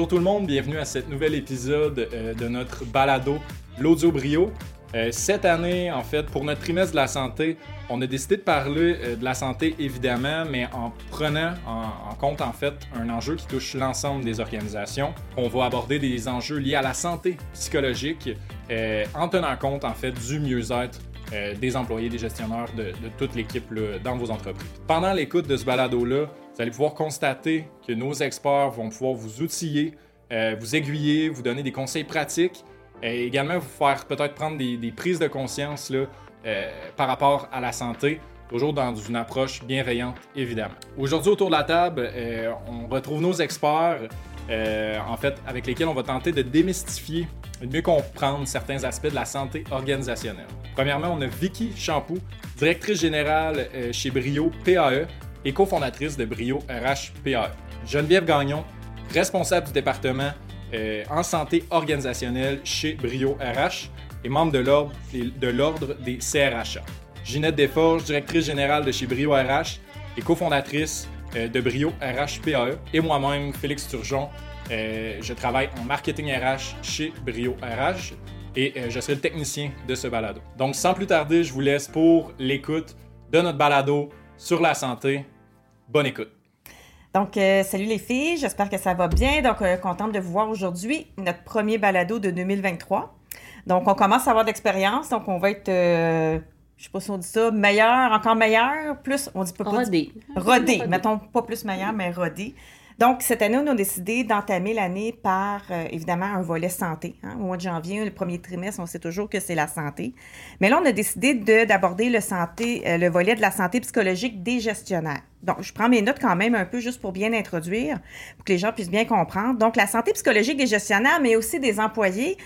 Bonjour tout le monde, bienvenue à cet nouvel épisode euh, de notre balado L'Audio Brio. Euh, cette année, en fait, pour notre trimestre de la santé, on a décidé de parler euh, de la santé évidemment, mais en prenant en, compte en fait un enjeu qui touche l'ensemble des organisations. On va aborder des enjeux liés à la santé psychologique en tenant compte en fait du mieux-être des employés, des gestionnaires, de, de toute l'équipe dans vos entreprises. Pendant l'écoute de ce balado-là, vous allez pouvoir constater que nos experts vont pouvoir vous outiller, euh, vous aiguiller, vous donner des conseils pratiques et également vous faire peut-être prendre des, prises de conscience là, euh, par rapport à la santé, toujours dans une approche bienveillante, évidemment. Aujourd'hui, autour de la table, euh, on retrouve nos experts, en fait, avec lesquels on va tenter de démystifier et de mieux comprendre certains aspects de la santé organisationnelle. Premièrement, on a Vicky Champoux, directrice générale chez Brio PAE, et cofondatrice de Brio RHPA. Geneviève Gagnon, responsable du département euh, en santé organisationnelle chez Brio RH et membre de l'ordre, de l'ordre des CRHA. Ginette Desforges, directrice générale de chez Brio RH et cofondatrice euh, de Brio RHPAE. Et moi-même, Félix Turgeon, euh, je travaille en marketing RH chez Brio RH et je serai le technicien de ce balado. Donc sans plus tarder, je vous laisse pour l'écoute de notre balado sur la santé. Bonne écoute. Donc, euh, salut les filles, j'espère que ça va bien. Donc, euh, contente de vous voir aujourd'hui, notre premier balado de 2023. Donc, on commence à avoir d'expérience, donc on va être, euh, je sais pas si on dit ça, meilleur, encore meilleur, plus, on dit pas... Rodé. Rodé, mettons pas plus meilleur, mais rodé. Donc, cette année, on a décidé d'entamer l'année par, euh, évidemment, un volet santé. Hein. Au mois de janvier, le premier trimestre, on sait toujours que c'est la santé. Mais là, on a décidé d'aborder le, santé, euh, le volet de la santé psychologique des gestionnaires. Donc, je prends mes notes quand même un peu juste pour bien introduire, pour que les gens puissent bien comprendre. Donc, la santé psychologique des gestionnaires, mais aussi des employés,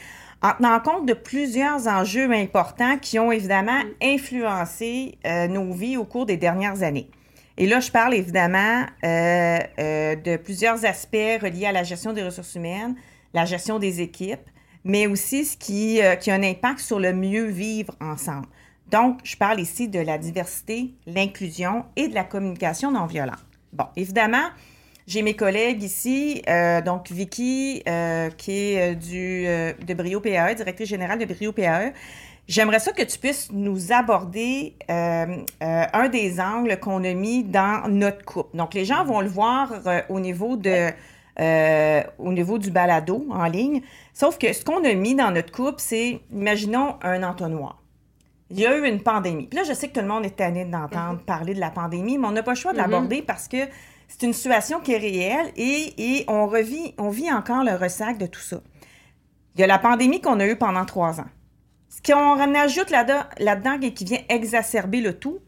en tenant compte de plusieurs enjeux importants qui ont évidemment influencé euh, nos vies au cours des dernières années. Et là, je parle évidemment euh, euh, de plusieurs aspects reliés à la gestion des ressources humaines, la gestion des équipes, mais aussi ce qui, euh, qui a un impact sur le mieux vivre ensemble. Donc, je parle ici de la diversité, l'inclusion et de la communication non violente. Bon, évidemment, j'ai mes collègues ici, donc Vicky, qui est du, de Brio PAE, directrice générale de Brio PAE, J'aimerais ça que tu puisses nous aborder euh, euh, un des angles qu'on a mis dans notre coupe. Donc, les gens vont le voir euh, au, niveau de, au niveau du balado en ligne. Sauf que ce qu'on a mis dans notre coupe, c'est, imaginons un entonnoir. Il y a eu une pandémie. Puis là, je sais que tout le monde est tanné d'entendre mm-hmm. parler de la pandémie, mais on n'a pas le choix de mm-hmm. l'aborder parce que c'est une situation qui est réelle et, et on, revit, on vit encore le ressac de tout ça. Il y a la pandémie qu'on a eue pendant trois ans. Qu'on ajoute là-dedans et qui vient exacerber le tout,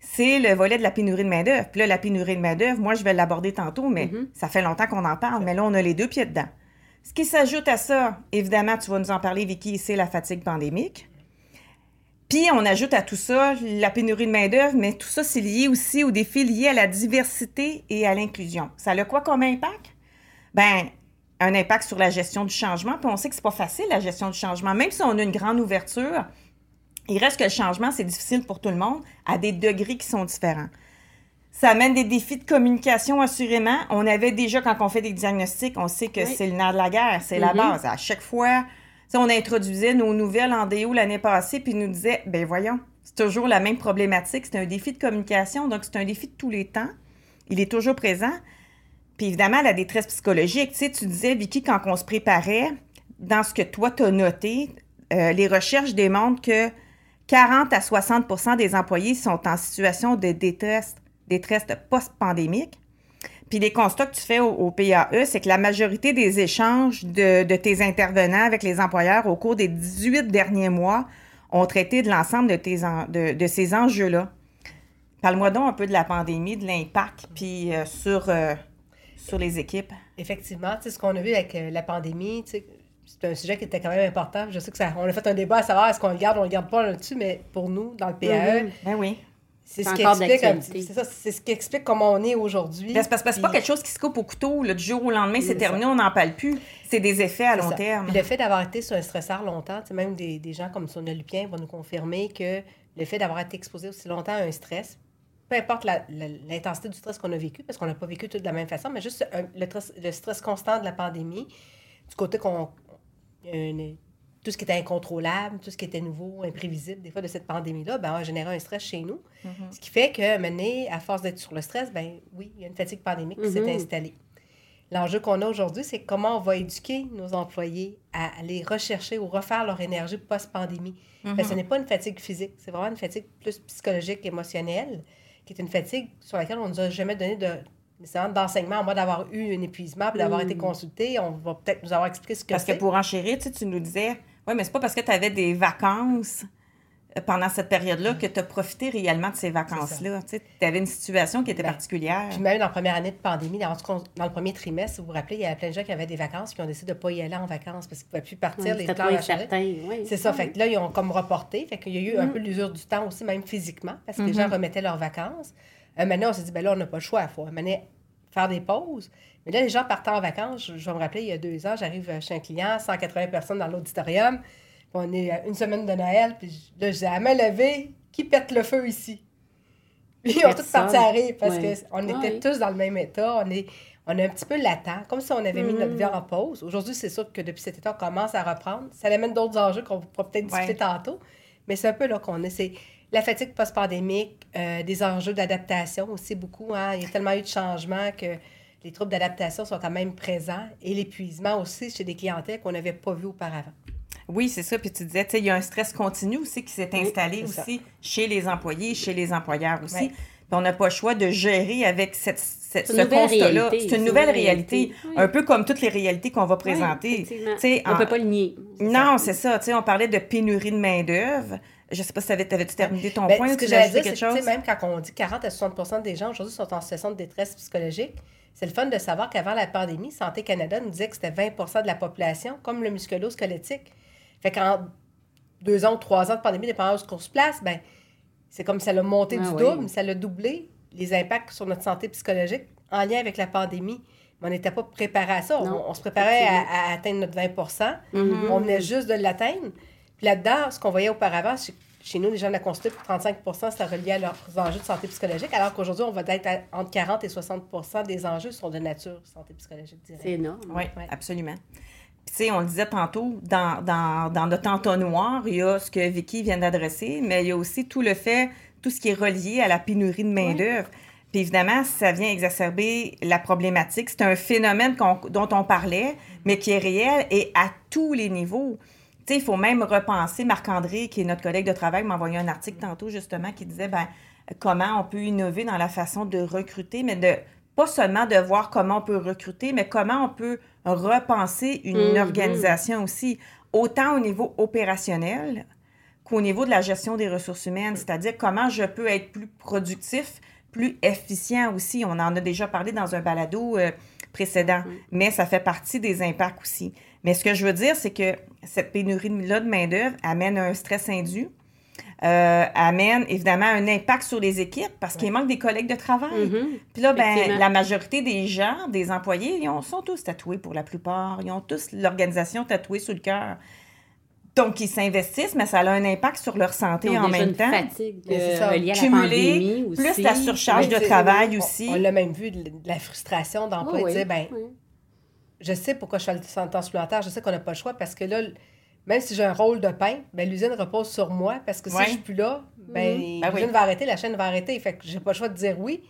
c'est le volet de la pénurie de main-d'œuvre. Puis là, la pénurie de main-d'œuvre, moi, je vais l'aborder tantôt, mais mm-hmm. ça fait longtemps qu'on en parle, mais là, on a les deux pieds dedans. Ce qui s'ajoute à ça, évidemment, tu vas nous en parler, Vicky, c'est la fatigue pandémique. Puis on ajoute à tout ça la pénurie de main-d'œuvre, mais tout ça, c'est lié aussi aux défis liés à la diversité et à l'inclusion. Ça a quoi comme impact? Ben, un impact sur la gestion du changement. Puis on sait que c'est pas facile, la gestion du changement. Même si on a une grande ouverture, il reste que le changement, c'est difficile pour tout le monde à des degrés qui sont différents. Ça amène des défis de communication, assurément. On avait déjà, quand on fait des diagnostics, on sait que c'est le nerf de la guerre, c'est la mm-hmm. base. À chaque fois, on introduisait nos nouvelles en déo l'année passée, puis nous disait, ben voyons, c'est toujours la même problématique. C'est un défi de communication, donc c'est un défi de tous les temps. Il est toujours présent. Puis évidemment, la détresse psychologique, tu sais, tu disais, Vicky, quand on se préparait, dans ce que toi, tu as noté, euh, les recherches démontrent que 40 à 60% des employés sont en situation de détresse, détresse post-pandémique. Puis les constats que tu fais au, PAE, c'est que la majorité des échanges de, tes intervenants avec les employeurs au cours des 18 derniers mois ont traité de l'ensemble de, tes ces enjeux-là. Parle-moi donc un peu de la pandémie, de l'impact, puis euh, sur euh, sur les équipes. Effectivement, tu sais, ce qu'on a vu avec euh, la pandémie, tu sais, c'est un sujet qui était quand même important. Je sais que ça, on a fait un débat à savoir est-ce qu'on le garde ou on le garde pas là-dessus, mais pour nous, dans le PAE, mm-hmm. ben oui. C'est ce, qui explique, c'est ça, c'est ce qui explique comment on est aujourd'hui. Ben, c'est parce que c'est pas quelque chose qui se coupe au couteau. Le du jour au lendemain, c'est terminé, on n'en parle plus. C'est des effets à long terme. le fait d'avoir été sur un stresseur longtemps, même des, des gens comme Sonia Lupien vont nous confirmer que le fait d'avoir été exposé aussi longtemps à un stress, peu importe l'intensité du stress qu'on a vécu, parce qu'on n'a pas vécu tout de la même façon, mais juste un- le, stress, le stress constant de la pandémie, du côté qu'on. une- tout ce qui était incontrôlable, tout ce qui était nouveau, imprévisible, des fois de cette pandémie-là, ben, a généré un stress chez nous. Ce qui fait que, maintenant, à force d'être sur le stress, ben oui, il y a une fatigue pandémique qui s'est Mhm. installée. L'enjeu qu'on a aujourd'hui, c'est comment on va éduquer nos employés à aller rechercher ou refaire leur énergie post-pandémie. Que ce n'est pas une fatigue physique, c'est vraiment une fatigue plus psychologique, émotionnelle, qui est une fatigue sur laquelle on ne nous a jamais donné de d'enseignement, à moins d'avoir eu un épuisement, puis d'avoir Mm. été consulté. On va peut-être nous avoir expliqué ce que Parce que pour enchérir, tu, sais, tu nous disais, oui, mais c'est pas parce que tu avais des vacances pendant cette période-là que tu as profité réellement de ces vacances-là. Tu avais une situation qui était Ben, particulière. Puis même dans la première année de pandémie, dans, dans le premier trimestre, vous vous rappelez, il y avait plein de gens qui avaient des vacances qui ont décidé de ne pas y aller en vacances parce qu'ils ne pouvaient plus partir. Ouais, les plans oui. C'est ça. Fait que là, ils ont comme reporté. Fait qu'il y a eu un Mm. peu l'usure du temps aussi, même physiquement, parce que les gens remettaient leurs vacances. Euh, maintenant, on s'est dit, ben là, on n'a pas le choix. Il faut maintenant faire des pauses. Mais là, les gens partant en vacances, je, je vais me rappeler, il y a deux ans, j'arrive chez un client, 180 personnes dans l'auditorium. On est à une semaine de Noël. Puis je- là, je dis, à main levée, qui pète le feu ici? Puis ils ont tous Personne. parti à rire parce Ouais. qu'on était tous dans le même état. On est, on est un petit peu latent, comme si on avait mis notre Mhm. vie en pause. Aujourd'hui, c'est sûr que depuis cet été, on commence à reprendre. Ça amène d'autres enjeux qu'on pourra peut-être discuter Ouais. tantôt. Mais c'est un peu là qu'on est. C'est la fatigue post-pandémique, euh, des enjeux d'adaptation aussi beaucoup. hein. Il y a tellement eu de changements que les troubles d'adaptation sont quand même présents et l'épuisement aussi chez des clientèles qu'on n'avait pas vues auparavant. Oui, c'est ça. Puis tu disais, tu sais, il y a un stress continu aussi qui s'est installé ça. aussi chez les employés, chez les employeurs aussi. Ouais. Puis on n'a pas le choix de gérer avec cette, cette- C'est ce une nouvelle constat-là. réalité, C'est une nouvelle réalité. Oui. Un peu comme toutes les réalités qu'on va présenter. Tu on ne en- peut pas le nier. c'est Non, ça. c'est ça. Tu sais, on parlait de pénurie de main-d'œuvre. Je sais pas si t'avais- t'avais-tu terminé ton Ben, point ce ou que tu j'allais dire, c'est que quelque tu sais, chose? même quand on dit 40 à 60% des gens aujourd'hui sont en situation de détresse psychologique, c'est le fun de savoir qu'avant la pandémie, Santé Canada nous disait que c'était 20% de la population, comme le musculo-squelettique. Fait qu'en deux ans ou trois ans de pandémie, dépendant de ce qu'on se place, ben, c'est comme ça l'a monté Ah du oui. double, ça l'a doublé, les impacts sur notre santé psychologique en lien avec la pandémie. Mais on n'était pas préparé à ça. Non, On, on se préparait à, à atteindre notre 20 Mhm. on venait juste de l'atteindre. Puis là-dedans, ce qu'on voyait auparavant, chez, chez nous, les gens de la consulté, 35% c'était relié à leurs enjeux de santé psychologique, alors qu'aujourd'hui, on va être à- entre 40 et 60% des enjeux sont de nature santé psychologique directe. C'est énorme. Oui, Ouais. absolument. Sais, on le disait tantôt, dans, dans, dans notre entonnoir, il y a ce que Vicky vient d'adresser, mais il y a aussi tout le fait, tout ce qui est relié à la pénurie de main-d'œuvre. Puis évidemment, ça vient exacerber la problématique. C'est un phénomène dont on parlait, mais qui est réel et à tous les niveaux. Tu sais, il faut même repenser. Marc-André, qui est notre collègue de travail, m'a envoyé un article tantôt, justement, qui disait ben, comment on peut innover dans la façon de recruter, mais de pas seulement de voir comment on peut recruter, mais comment on peut repenser une Mhm. organisation aussi, autant au niveau opérationnel qu'au niveau de la gestion des ressources humaines, c'est-à-dire comment je peux être plus productif, plus efficient aussi. On en a déjà parlé dans un balado euh, précédent, mais ça fait partie des impacts aussi. Mais ce que je veux dire, c'est que cette pénurie-là de main-d'œuvre amène un stress indu, euh, amène évidemment un impact sur les équipes parce qu'il manque des collègues de travail. Mhm. Puis là, ben, la majorité des gens, des employés, ils ont- sont tous tatoués pour la plupart. Ils ont tous l'organisation tatouée sur le cœur. Donc, ils s'investissent, mais ça a un impact sur leur santé en même temps. fatigue c'est euh, aussi. plus la surcharge de travail on- aussi. On, l'a même vu, de, de la frustration d'emploi. Oh, oui, ben, oui. je sais pourquoi je fais le temps supplémentaire, je sais qu'on n'a pas le choix parce que là, même si j'ai un rôle de pain, ben, l'usine repose sur moi parce que si Ouais. je suis plus là, ben, Ben oui. l'usine va arrêter, la chaîne va arrêter. Fait que j'ai pas le choix de dire oui.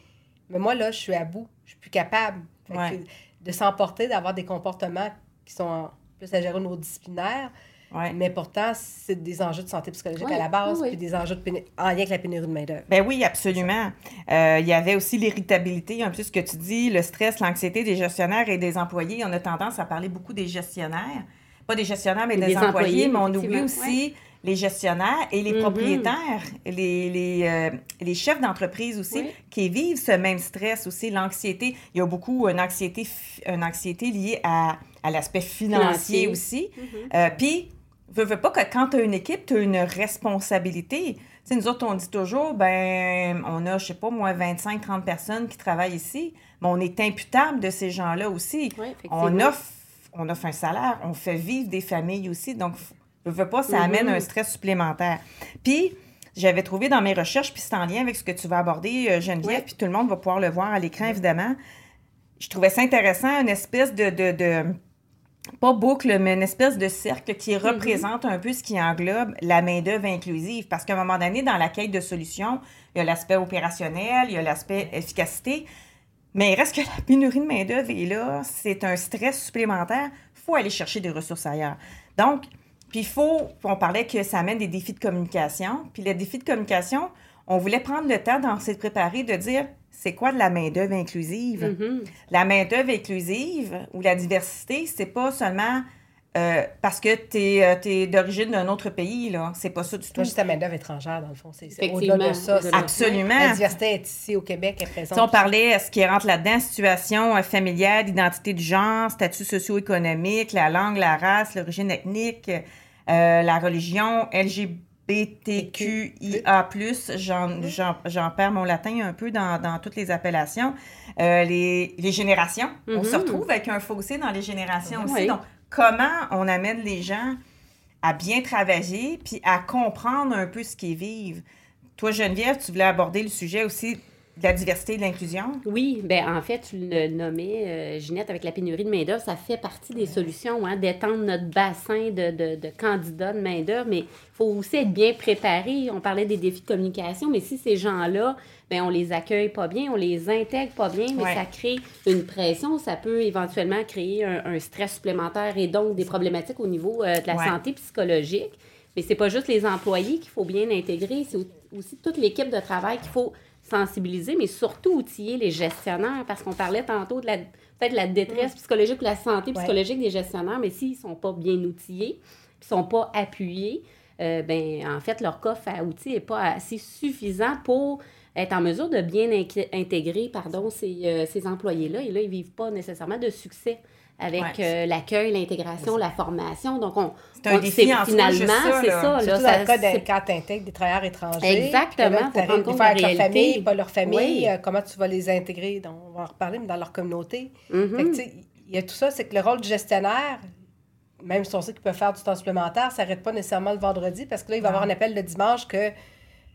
Mais moi, là, je suis à bout. Je suis plus capable. Fait que Ouais. de s'emporter, d'avoir des comportements qui sont plus à gérer au niveau disciplinaire. Ouais. Mais pourtant, c'est des enjeux de santé psychologique à la base, oui, oui. puis des enjeux de pénu- en lien avec la pénurie de main-d'œuvre. Ben oui, absolument. Euh, il y avait aussi l'irritabilité, un peu ce que tu dis, le stress, l'anxiété des gestionnaires et des employés. On a tendance à parler beaucoup des gestionnaires. Pas des gestionnaires, mais des, des employés, employés, mais on oublie aussi les gestionnaires et les Mhm. propriétaires, les, les, euh, les chefs d'entreprise aussi, Oui. qui vivent ce même stress aussi, l'anxiété. Il y a beaucoup une anxiété, une anxiété liée à, à l'aspect financier, Financier. aussi. Mhm. Euh, Puis, veux, veux pas que quand tu as une équipe, tu as une responsabilité. Tu sais, nous autres, on dit toujours, ben, on a, je sais pas, moi, 25-30 personnes qui travaillent ici, mais on est imputable de ces gens-là aussi. Oui. On offre, on offre un salaire, on fait vivre des familles aussi. Donc, veux, veux pas, ça Mhm. amène un stress supplémentaire. Puis, j'avais trouvé dans mes recherches, puis c'est en lien avec ce que tu vas aborder, euh, Geneviève, puis tout le monde va pouvoir le voir à l'écran, évidemment. Je trouvais ça intéressant, une espèce de, de, de- pas boucle, mais une espèce de cercle qui représente un peu ce qui englobe la main-d'œuvre inclusive. Parce qu'à un moment donné, dans la quête de solutions, il y a l'aspect opérationnel, il y a l'aspect efficacité. Mais il reste que la pénurie de main-d'œuvre est là, c'est un stress supplémentaire. Il faut aller chercher des ressources ailleurs. Donc, puis il faut, on parlait que ça amène des défis de communication. Puis les défis de communication, on voulait prendre le temps dans s'être préparé de dire c'est quoi de la main-d'œuvre inclusive? Mm-hmm. La main-d'œuvre inclusive ou la diversité, c'est pas seulement euh, parce que tu es, d'origine d'un autre pays, là. C'est pas ça du tout. Juste la main-d'œuvre étrangère, dans le fond. C'est au-delà de ça. Absolument. La diversité est ici au Québec, elle est présente. Si on parlait, euh, ce qui rentre là-dedans, situation euh, familiale, identité du genre, statut socio-économique, la langue, la race, l'origine ethnique, euh, la religion, LGBTQIA+, j'en, perds mon latin un peu dans, dans toutes les appellations. Euh, les, les générations, on se Mhm. retrouve avec un fossé dans les générations aussi. Oui. Donc, comment on amène les gens à bien travailler puis à comprendre un peu ce qu'ils vivent? Toi, Geneviève, tu voulais aborder le sujet aussi de la diversité et de l'inclusion? Oui, ben en fait, tu le nommais, euh, Ginette, avec la pénurie de main-d'œuvre, ça fait partie des solutions, hein, d'étendre notre bassin de, de, de candidats de main-d'œuvre, mais il faut aussi être bien préparé. On parlait des défis de communication, mais si ces gens-là, ben, on les accueille pas bien, on les intègre pas bien, mais Ouais. ça crée une pression, ça peut éventuellement créer un, un stress supplémentaire et donc des problématiques au niveau euh, de la Ouais. santé psychologique. Mais c'est pas juste les employés qu'il faut bien intégrer, c'est au- aussi toute l'équipe de travail qu'il faut sensibiliser, mais surtout outiller les gestionnaires, parce qu'on parlait tantôt de la peut-être la détresse psychologique ou la santé Ouais. psychologique des gestionnaires, mais s'ils sont pas bien outillés, ils sont pas appuyés, euh, ben en fait leur coffre à outils est pas assez suffisant pour être en mesure de bien intégrer pardon ces, euh, ces employés-là et là ils vivent pas nécessairement de succès avec Ouais. euh, l'accueil, l'intégration, la formation. Donc on C'est un défi en finalement juste ça, c'est ça ça- le cas c'est- quand tu des travailleurs étrangers. Exactement, compte fois de avec leur famille, pas leur famille, Oui. euh, comment tu vas les intégrer, donc, on va en reparler, mais dans leur communauté. Tu sais, il y a tout ça, c'est que le rôle du gestionnaire, même si on sait qu'il peut faire du temps supplémentaire, ça n'arrête pas nécessairement le vendredi parce que là, il va y avoir un appel le dimanche que.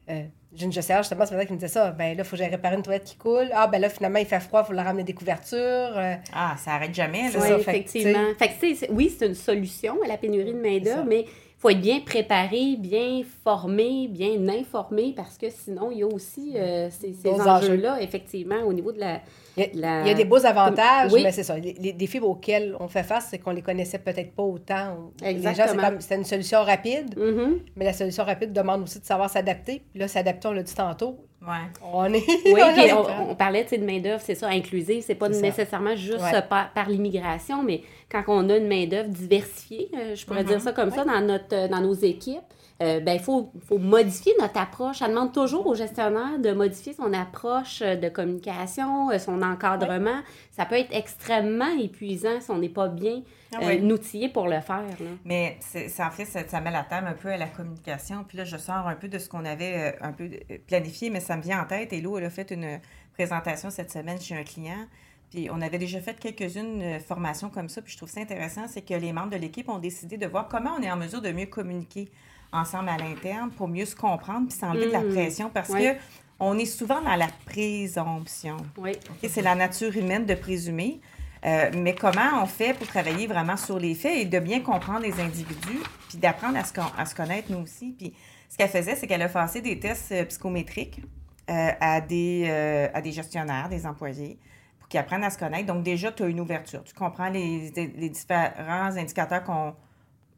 Euh, j'ai une gestionnaire justement ce matin qui me disait ça. Ben là, il faut que j'aille réparer une toilette qui coule. Ah, ben là, finalement, il fait froid, il faut leur ramener des couvertures. euh, Ah, ça arrête jamais, là. Oui, ça, fait que, effectivement. Fait que, tu sais, c'est- oui, c'est une solution à la pénurie de main-d'œuvre, mais faut être bien préparé, bien formé, bien informé, parce que sinon, il y a aussi euh, ces, enjeux-là, effectivement, au niveau de la. Il y, a, La- il y a des beaux avantages, Oui. mais c'est ça. Les, les défis auxquels on fait face, c'est qu'on les connaissait peut-être pas autant. Les gens, c'est Exactement. c'était une solution rapide, Mhm. mais la solution rapide demande aussi de savoir s'adapter. Puis là, s'adapter, on l'a dit tantôt, Ouais. on est. Oui, on puis est on, prêt. on parlait de main-d'œuvre, c'est ça, inclusive. C'est pas C'est ça. nécessairement juste Ouais. par, par l'immigration, mais quand on a une main-d'œuvre diversifiée, euh, je pourrais Mhm. dire ça comme ça, dans, notre, euh, dans nos équipes, euh, ben, il faut, faut modifier notre approche. Ça demande toujours au gestionnaire de modifier son approche euh, de communication, euh, son encadrement. Ça peut être extrêmement épuisant si on n'est pas bien Ah euh, outillé pour le faire. là. Mais ça, en fait, ça, ça met la table un peu à la communication. Puis là, je sors un peu de ce qu'on avait un peu planifié, mais ça me vient en tête. Et Lou, elle a fait une présentation cette semaine chez un client. Puis on avait déjà fait quelques-unes formations comme ça. Puis je trouve ça intéressant, c'est que les membres de l'équipe ont décidé de voir comment on est en mesure de mieux communiquer ensemble à l'interne pour mieux se comprendre puis s'enlever de la Mm. pression parce Ouais. que on est souvent dans la présomption. Oui. C'est la nature humaine de présumer. Euh, mais comment on fait pour travailler vraiment sur les faits et de bien comprendre les individus, puis d'apprendre à se, con- à se connaître nous aussi? Puis ce qu'elle faisait, c'est qu'elle a passé des tests euh, psychométriques euh, à, des, euh, à des gestionnaires, des employés, pour qu'ils apprennent à se connaître. Donc déjà, tu as une ouverture. Tu comprends les, les différents indicateurs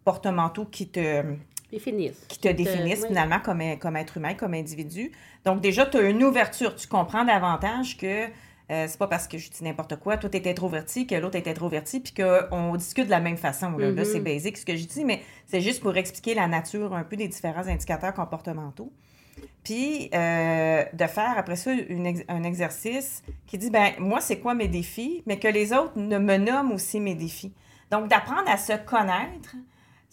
comportementaux qui te, Qui te Euh, définissent oui. finalement comme, comme être humain, comme individu. Donc déjà, tu as une ouverture. Tu comprends davantage que euh, c'est pas parce que je dis n'importe quoi, toi, tu es introverti, que l'autre est introverti, puis qu'on discute de la même façon. Là, Là, c'est basique ce que je dis, mais c'est juste pour expliquer la nature un peu des différents indicateurs comportementaux. Puis euh, de faire après ça une ex- un exercice qui dit, ben moi, c'est quoi mes défis, mais que les autres ne me nomment aussi mes défis. Donc d'apprendre à se connaître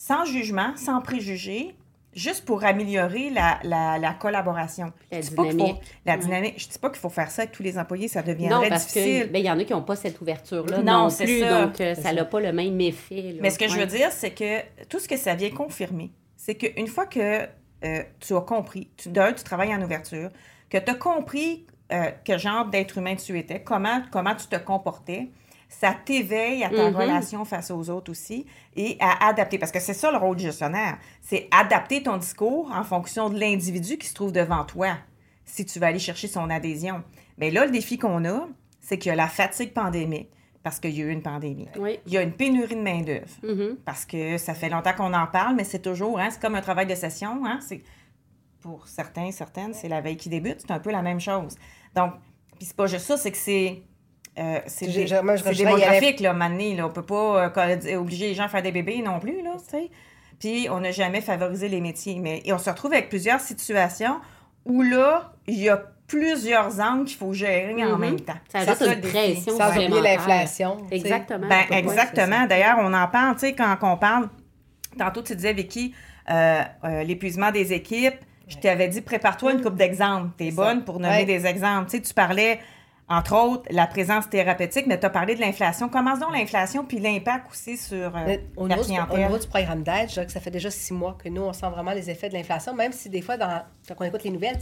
sans jugement, sans préjugés, juste pour améliorer la, la, la collaboration. La Je dis pas qu'il faut- dynamique. la Ouais. dynamique. Je dis pas qu'il faut faire ça avec tous les employés, ça Non, deviendrait parce difficile. qu'il y en a qui n'ont pas cette ouverture-là Non, non, c'est plus, ça. donc euh, ça n'a pas le même effet. là. Mais ce que je veux dire, c'est que tout ce que ça vient confirmer, c'est qu'une fois que euh, tu as compris, tu, d'un, tu travailles en ouverture, que tu as compris euh, quel genre d'être humain tu étais, comment, comment tu te comportais, ça t'éveille à ta Mhm. relation face aux autres aussi et à adapter. Parce que c'est ça le rôle du gestionnaire. C'est adapter ton discours en fonction de l'individu qui se trouve devant toi, si tu vas aller chercher son adhésion. Mais là, le défi qu'on a, c'est qu'il y a la fatigue pandémique, parce qu'il y a eu une pandémie. Oui. Il y a une pénurie de main-d'œuvre, Mhm. parce que ça fait longtemps qu'on en parle, mais c'est toujours, hein, c'est comme un travail de session. Hein, c'est, pour certains, certaines, c'est la veille qui débute. C'est un peu la même chose. Donc, puis c'est pas juste ça, c'est que c'est. Euh, c'est J'ai- dé- je- moi, je c'est rajouterais, il y avait- démographique, là, maintenant, là. On peut pas euh, co- obliger les gens à faire des bébés non plus, là, tu sais. Puis on n'a jamais favorisé les métiers. Mais, et on se retrouve avec plusieurs situations où, là, il y a plusieurs angles qu'il faut gérer en Mhm. même temps. Ça C'est ajoute le une pression Sans oublier l'inflation. Exactement. Ben, exactement. D'ailleurs, on en parle, tu sais, quand on parle. Tantôt, tu disais, Vicky, euh, euh, l'épuisement des équipes. Je t'avais dit, prépare-toi une coupe d'exemples. Tu es C'est bonne ça. pour nommer Ouais. des exemples. Tu sais, tu parlais, entre autres, la présence thérapeutique, mais tu as parlé de l'inflation. Commence donc l'inflation, puis l'impact aussi sur euh, Au la niveau, du, au clientèle. niveau du programme d'aide, je dirais que ça fait déjà six mois que nous, on sent vraiment les effets de l'inflation, même si des fois, dans, quand on écoute les nouvelles,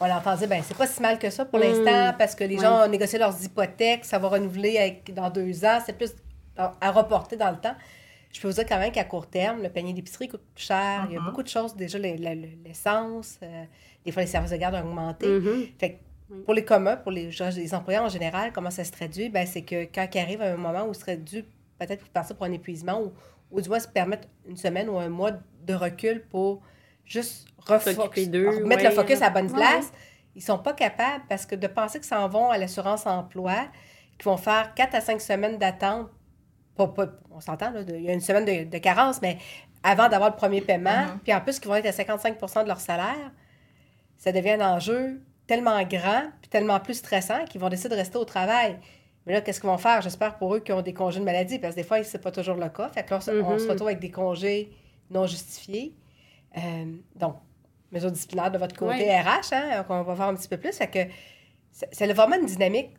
on entend dire, ben c'est pas si mal que ça pour Mm. l'instant, parce que les gens ont négocié leurs hypothèques, ça va renouveler avec- dans deux ans, c'est plus à reporter dans le temps. Je peux vous dire quand même qu'à court terme, le panier d'épicerie coûte plus cher. Il y a Mhm. beaucoup de choses. Déjà, l'essence, euh, des fois, les services de garde ont augmenté. Mhm. Fait que pour les communs, pour les, les employés en général, comment ça se traduit? Ben, c'est que quand il arrive un moment où il serait dû peut-être partir pour un épuisement ou, ou du moins se permettre une semaine ou un mois de recul pour juste refocus, d'eux, mettre ouais. le focus à la bonne Ouais. place, ils sont pas capables parce que de penser qu'ils s'en vont à l'assurance emploi, qu'ils vont faire 4 à 5 semaines d'attente, pas, pas- on s'entend, il y a une semaine de, de carence, mais avant d'avoir le premier paiement, Mhm. puis en plus qu'ils vont être à 55% de leur salaire, ça devient un enjeu tellement grand, puis tellement plus stressant qu'ils vont décider de rester au travail. Mais là, qu'est-ce qu'ils vont faire? J'espère pour eux qui ont des congés de maladie, parce que des fois, c'est pas toujours le cas. Fait que là, on se- on se Mhm. retrouve avec des congés non justifiés. Euh, donc, mesures disciplinaires de votre côté. RH, hein, qu'on va voir un petit peu plus. Fait que c'est vraiment une dynamique.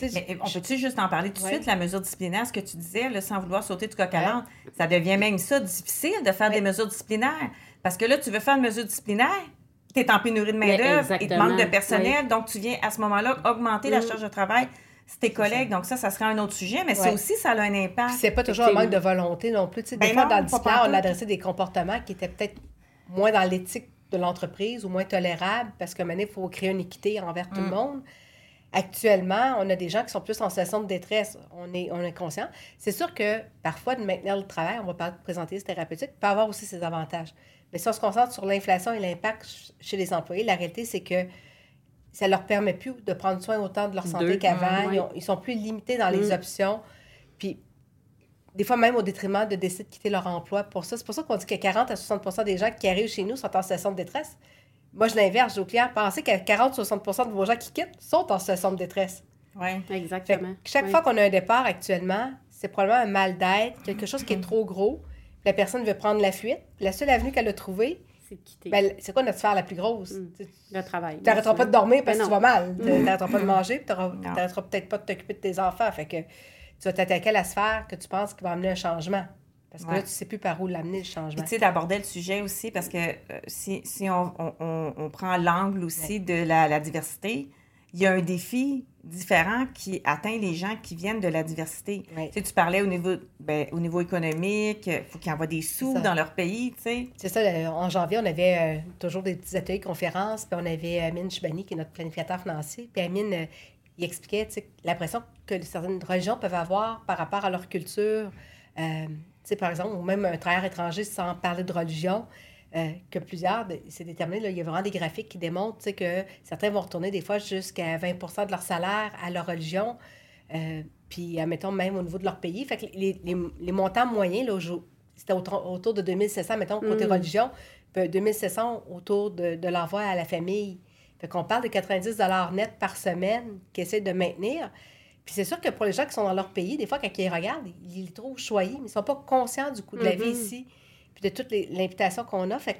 Mais on peut-tu juste en parler tout de Ouais. suite, la mesure disciplinaire, ce que tu disais, là, sans vouloir sauter du coq à l'âne, ça devient même ça difficile de faire Ouais. des mesures disciplinaires. Parce que là, tu veux faire une mesure disciplinaire, tu es en pénurie de main-d'œuvre, il te manque de personnel, donc tu viens à ce moment-là augmenter la charge de travail. C'est tes collègues, donc ça, ça sera un autre sujet, mais ça Ouais. aussi, ça a un impact. C'est pas toujours un manque de volonté non plus. Tu sais, des Ben fois, non, dans le pas pantoute. on adressait des comportements qui étaient peut-être moins dans l'éthique de l'entreprise ou moins tolérables parce que maintenant, il faut créer une équité envers tout le Mm. monde. Actuellement, on a des gens qui sont plus en situation de détresse. On est, on est conscient. C'est sûr que parfois, de maintenir le travail, on va parler de présentéisme thérapeutique, peut avoir aussi ses avantages. Mais si on se concentre sur l'inflation et l'impact ch- chez les employés, la réalité, c'est que ça leur permet plus de prendre soin autant de leur santé qu'avant. Mm, Ils, ont- ils sont plus limités dans les Mm. options. Puis, des fois, même au détriment de décider de quitter leur emploi pour ça. C'est pour ça qu'on dit que 40 à 60% des gens qui arrivent chez nous sont en situation de détresse. Moi, je l'inverse. Aux clients, pensez que 40-60% de vos gens qui quittent sont en situation de détresse. Ouais. Fait Exactement. que chaque Oui. fois qu'on a un départ actuellement, c'est probablement un mal d'être, quelque chose qui est trop gros. La personne veut prendre la fuite. La seule avenue qu'elle a trouvée, C'est de quitter ben, c'est quoi notre sphère la plus grosse? Mm. Le travail. tu n'arrêteras pas de dormir parce que Ben tu vas mal. Tu Mm. n'arrêteras pas de manger, tu n'arrêteras peut-être pas de t'occuper de tes enfants. Fait que tu vas t'attaquer à la sphère que tu penses qui va amener un changement. Parce que Ouais. là, tu ne sais plus par où l'amener, le changement. tu sais, d'aborder le sujet aussi, parce que euh, si, si on, on- on- on prend l'angle aussi de la, la diversité, il y a un défi différent qui atteint les gens qui viennent de la diversité. Tu sais, tu parlais au niveau, ben, au niveau économique, il faut qu'ils envoient des sous dans leur pays, tu sais. C'est ça, le- en janvier, on avait euh, toujours des petits ateliers conférences, puis on avait Amine Chibani, qui est notre planificateur financier. Puis Amine, euh, il expliquait tu sais, l'impression que certaines religions peuvent avoir par rapport à leur culture. Euh, tu sais, par exemple, ou même un travailleur étranger sans parler de religion, euh, que plusieurs, de- c'est déterminé, là, il y a vraiment des graphiques qui démontrent que certains vont retourner des fois jusqu'à 20 de leur salaire à leur religion. Euh, puis, admettons, même au niveau de leur pays. Fait que les, les, les montants moyens, là, c'était autour, autour de 2700, mettons, côté Mm. religion, puis 2700 autour de, de l'envoi à la famille. Fait qu'on parle de 90 net par semaine qu'ils essaient de maintenir. Puis c'est sûr que pour les gens qui sont dans leur pays, des fois, quand ils regardent, ils les trouvent choyés, mais ils ne sont pas conscients du coût de la vie Mhm. ici, puis de toute les- l'invitation qu'on a. Fait que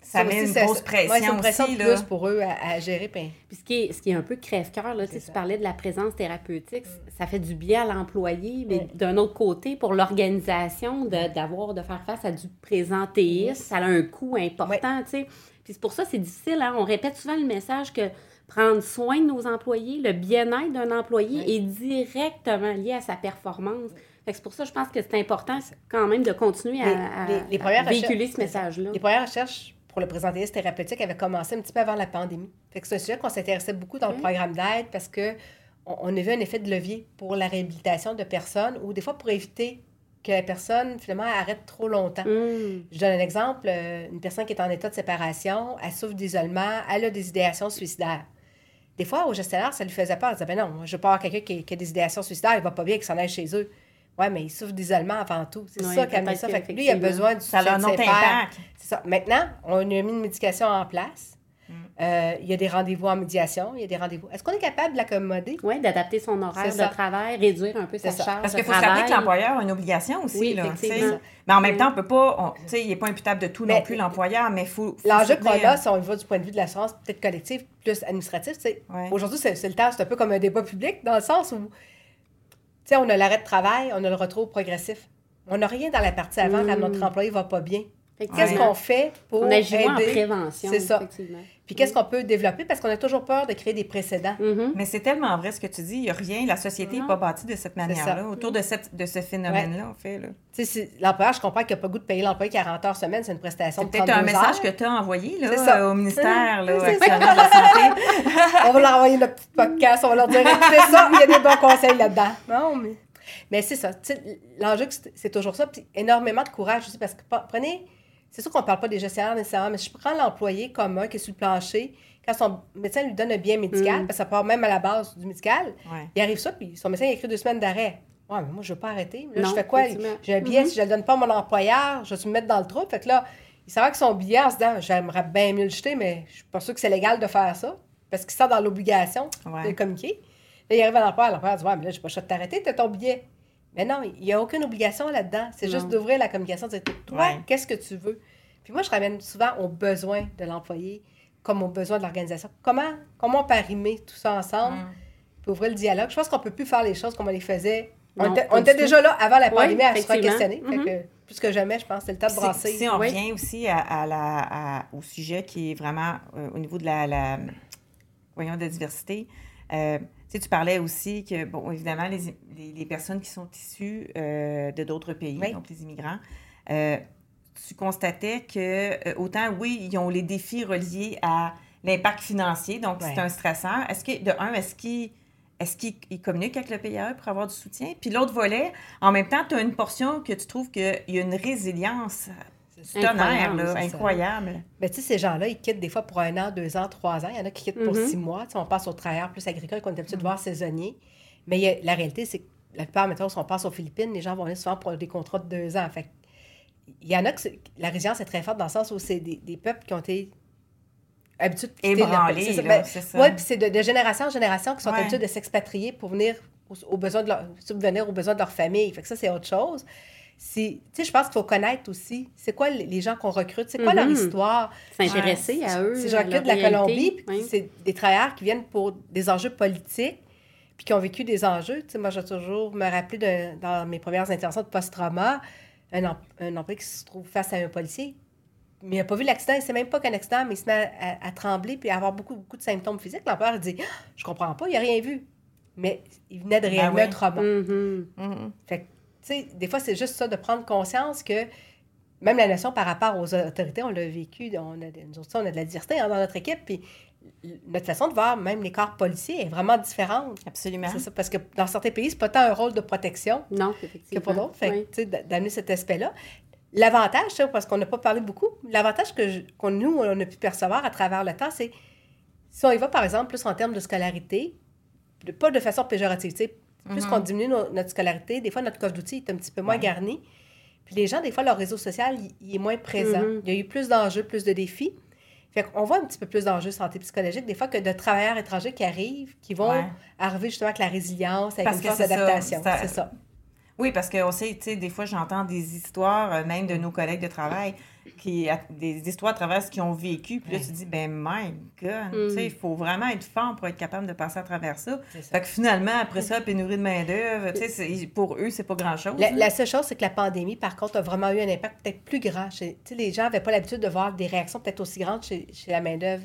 Ça met aussi, une grosse ouais, pression c'est une pression aussi, de là. plus pour eux à, à gérer. puis- Puis ce qui est, ce qui est un peu crève-cœur, là, tu ça. parlais de la présence thérapeutique, ça fait du bien à l'employé, mais Ouais. d'un autre côté, pour l'organisation, de- d'avoir, de, faire face à du présentéisme, ça a un coût important, tu sais. Puis c'est pour ça que c'est difficile, hein. on répète souvent le message que prendre soin de nos employés, le bien-être d'un employé Oui. est directement lié à sa performance. C'est pour ça que je pense que c'est important quand même de continuer à, Les- les- véhiculer ce message-là. Les premières recherches pour le présentéisme thérapeutique avaient commencé un petit peu avant la pandémie. Fait que c'est un sujet qu'on s'intéressait beaucoup dans le programme d'aide parce que on, on a vu un effet de levier pour la réhabilitation de personnes ou des fois pour éviter que la personne, finalement, arrête trop longtemps. Hum. Je donne un exemple. euh, Une personne qui est en état de séparation, elle souffre d'isolement, elle a des idéations suicidaires. Des fois, au gestionnaire, ça lui faisait peur. Elle disait, ben non, je veux pas avoir quelqu'un qui, qui a des idéations suicidaires, il va pas bien, qu'il s'en aille chez eux. Ouais, mais il souffre d'isolement avant tout. C'est Ouais, ça qui a mis peut-être ça. Fait que lui, il a besoin du Ça a soutien un de ses autre pairs. impact. C'est ça. Maintenant, on a mis une médication en place. Mm. Euh, il y a des rendez-vous en médiation, il y a des rendez-vous. Est-ce qu'on est capable de l'accommoder? Oui, d'adapter son horaire de travail, réduire un peu sa ça. charge Parce qu'il faut se travail. rappeler que l'employeur a une obligation aussi. Oui, là. Mais en même temps, on peut pas. on- Tu sais, il n'est pas imputable de tout non plus, l'employeur, mais il faut. faut L'enjeu qu'on a, si on va du point de vue de l'assurance peut-être collective, plus administratif, tu sais, Ouais. aujourd'hui, c'est le temps, c'est un peu comme un débat public, dans le sens où, sais, on a l'arrêt de travail, on a le retour progressif. On n'a rien dans la partie avant Mm. quand notre employé va pas bien. Qu'est-ce qu'on fait pour On agit moins en aider? prévention. C'est ça. effectivement. Puis qu'est-ce qu'on peut développer? Parce qu'on a toujours peur de créer des précédents. Mhm. Mais c'est tellement vrai ce que tu dis. Il n'y a rien. La société n'est Non. pas bâtie de cette manière-là, autour de, cette, de ce phénomène-là, en fait. là. Tu sais, si l'employeur, je comprends qu'il n'a pas le goût de payer l'employé 40 heures semaine, c'est une prestation C'est de peut-être un 32 message heures. que tu as envoyé là, C'est ça. euh, au ministère là, C'est de la santé. on va leur envoyer notre petit podcast, on va leur dire écoutez ça, il y a des bons conseils là-dedans. Non, mais. Mais c'est ça. tu sais, L'enjeu, c'est c'est toujours ça. Puis énormément de courage aussi, parce que prenez. C'est sûr qu'on ne parle pas des gestionnaires nécessairement, mais si je prends l'employé commun qui est sur le plancher, quand son médecin lui donne un bien médical, Mm. parce que ça part même à la base du médical, Ouais. il arrive ça, puis son médecin il écrit deux semaines d'arrêt. Ouais, mais moi, je ne veux pas arrêter. Là, Non, je fais quoi? J'ai un billet, si je ne le donne pas à mon employeur, je vais me mettre dans le trou. Fait que là, il savait que son billet en se disant, j'aimerais bien mieux le jeter, mais je suis pas sûre que c'est légal de faire ça, parce qu'il sent dans l'obligation de le communiquer. Là, il arrive à l'employeur, l'employeur dit, ouais, mais là, j'ai pas le choix de t'arrêter, t'as ton billet. Mais non, il n'y a aucune obligation là-dedans. C'est juste d'ouvrir la communication, de dire, toi, Ouais. qu'est-ce que tu veux? Puis moi, je ramène souvent aux besoins de l'employé, comme aux besoins de l'organisation. Comment, comment on peut arrimer tout ça ensemble? Mm. puis ouvrir le dialogue? Je pense qu'on peut plus faire les choses comme on les faisait. On était, on déjà là avant la pandémie à se effectivement. questionner. Mhm. plus que jamais, je pense, c'est le temps de brasser. Si, on Oui. revient aussi à, à la, à- au sujet qui est vraiment euh, au niveau de la, la- voyons, de la diversité, euh, sais, tu parlais aussi que, bon, évidemment, les, les, les personnes qui sont issues euh, de d'autres pays, Oui. donc les immigrants, euh, tu constatais que, euh, autant, oui, ils ont les défis reliés à l'impact financier, donc c'est un stresseur. Est-ce que, de un, est-ce qu'ils est-ce qu'ils ils communiquent avec le PAE pour avoir du soutien? Puis l'autre volet, en même temps, tu as une portion que tu trouves qu'il y a une résilience tonnerre, Incroyable, là. Mais tu sais, ces gens-là, ils quittent des fois pour un an, deux ans, trois ans. Il y en a qui quittent pour Mhm. six mois. Tu sais, on passe aux travailleurs plus agricoles qu'on est habitué de Mhm. voir saisonniers. Mais il y a- la réalité, c'est que la plupart, mettons, si on passe aux Philippines, les gens vont venir souvent pour des contrats de deux ans. Fait il y en a que la résilience est très forte dans le sens où c'est des, des peuples qui ont été habitués de quitter leur Ben. Oui, puis c'est de, de génération en génération qui sont Ouais. habitués de s'expatrier pour venir aux, aux besoins de leur, subvenir aux besoins de leur famille. Fait que ça, c'est autre chose. Si- Tu sais, je pense qu'il faut connaître aussi c'est quoi les gens qu'on recrute, c'est quoi leur Mhm. histoire? S'intéresser à eux. Si je recrute de la réalité. Colombie, puis Oui. c'est des travailleurs qui viennent pour des enjeux politiques, puis qui ont vécu des enjeux. Tu sais, moi, j'ai toujours me rappelé de, dans mes premières interventions de post-trauma, un, un employé qui se trouve face à un policier, mais il n'a pas vu l'accident, il ne sait même pas qu'un accident, mais il se met à, à- à trembler puis à avoir beaucoup, beaucoup de symptômes physiques. L'employeur dit Ah, Je comprends pas, il n'a rien vu. Mais il venait de Ben réellement oui. un trauma. Mhm. Mhm. Fait que, sais, des fois, c'est juste ça, de prendre conscience que même la notion par rapport aux autorités, on l'a vécu, on a, nous autres, on a de la diversité hein, dans notre équipe, puis notre façon de voir même les corps policiers est vraiment différente. Absolument. C'est ça, parce que dans certains pays, c'est pas tant un rôle de protection Non, que pour d'autres. Fait Oui. d'amener cet aspect-là. L'avantage, parce qu'on n'a pas parlé beaucoup, l'avantage que je- qu'on nous, on a pu percevoir à travers le temps, c'est si on y va, par exemple, plus en termes de scolarité, de- pas de façon péjorative, plus Mhm. qu'on diminue no- notre scolarité, des fois, notre coffre d'outils est un petit peu moins Ouais. garni. Puis les gens, des fois, leur réseau social, il, est moins présent. Mhm. Il y a eu plus d'enjeux, plus de défis. Fait qu'on voit un petit peu plus d'enjeux santé psychologique, des fois, que de travailleurs étrangers qui arrivent, qui vont Ouais. arriver justement avec la résilience, avec Parce une que force c'est ça, d'adaptation. ça- C'est ça. Oui, parce qu'on sait, tu sais, des fois, j'entends des histoires, euh, même de nos collègues de travail, qui des histoires à travers ce qu'ils ont vécu. Puis là, tu dis, ben, my God, tu sais, il faut vraiment être fort pour être capable de passer à travers ça. Fait que finalement, après ça, pénurie de main-d'œuvre, tu sais, c'est- pour eux, c'est pas grand-chose. La, seule chose, c'est que la pandémie, par contre, a vraiment eu un impact peut-être plus grand. Chez, tu sais, les gens n'avaient pas l'habitude de voir des réactions peut-être aussi grandes chez, chez la main-d'œuvre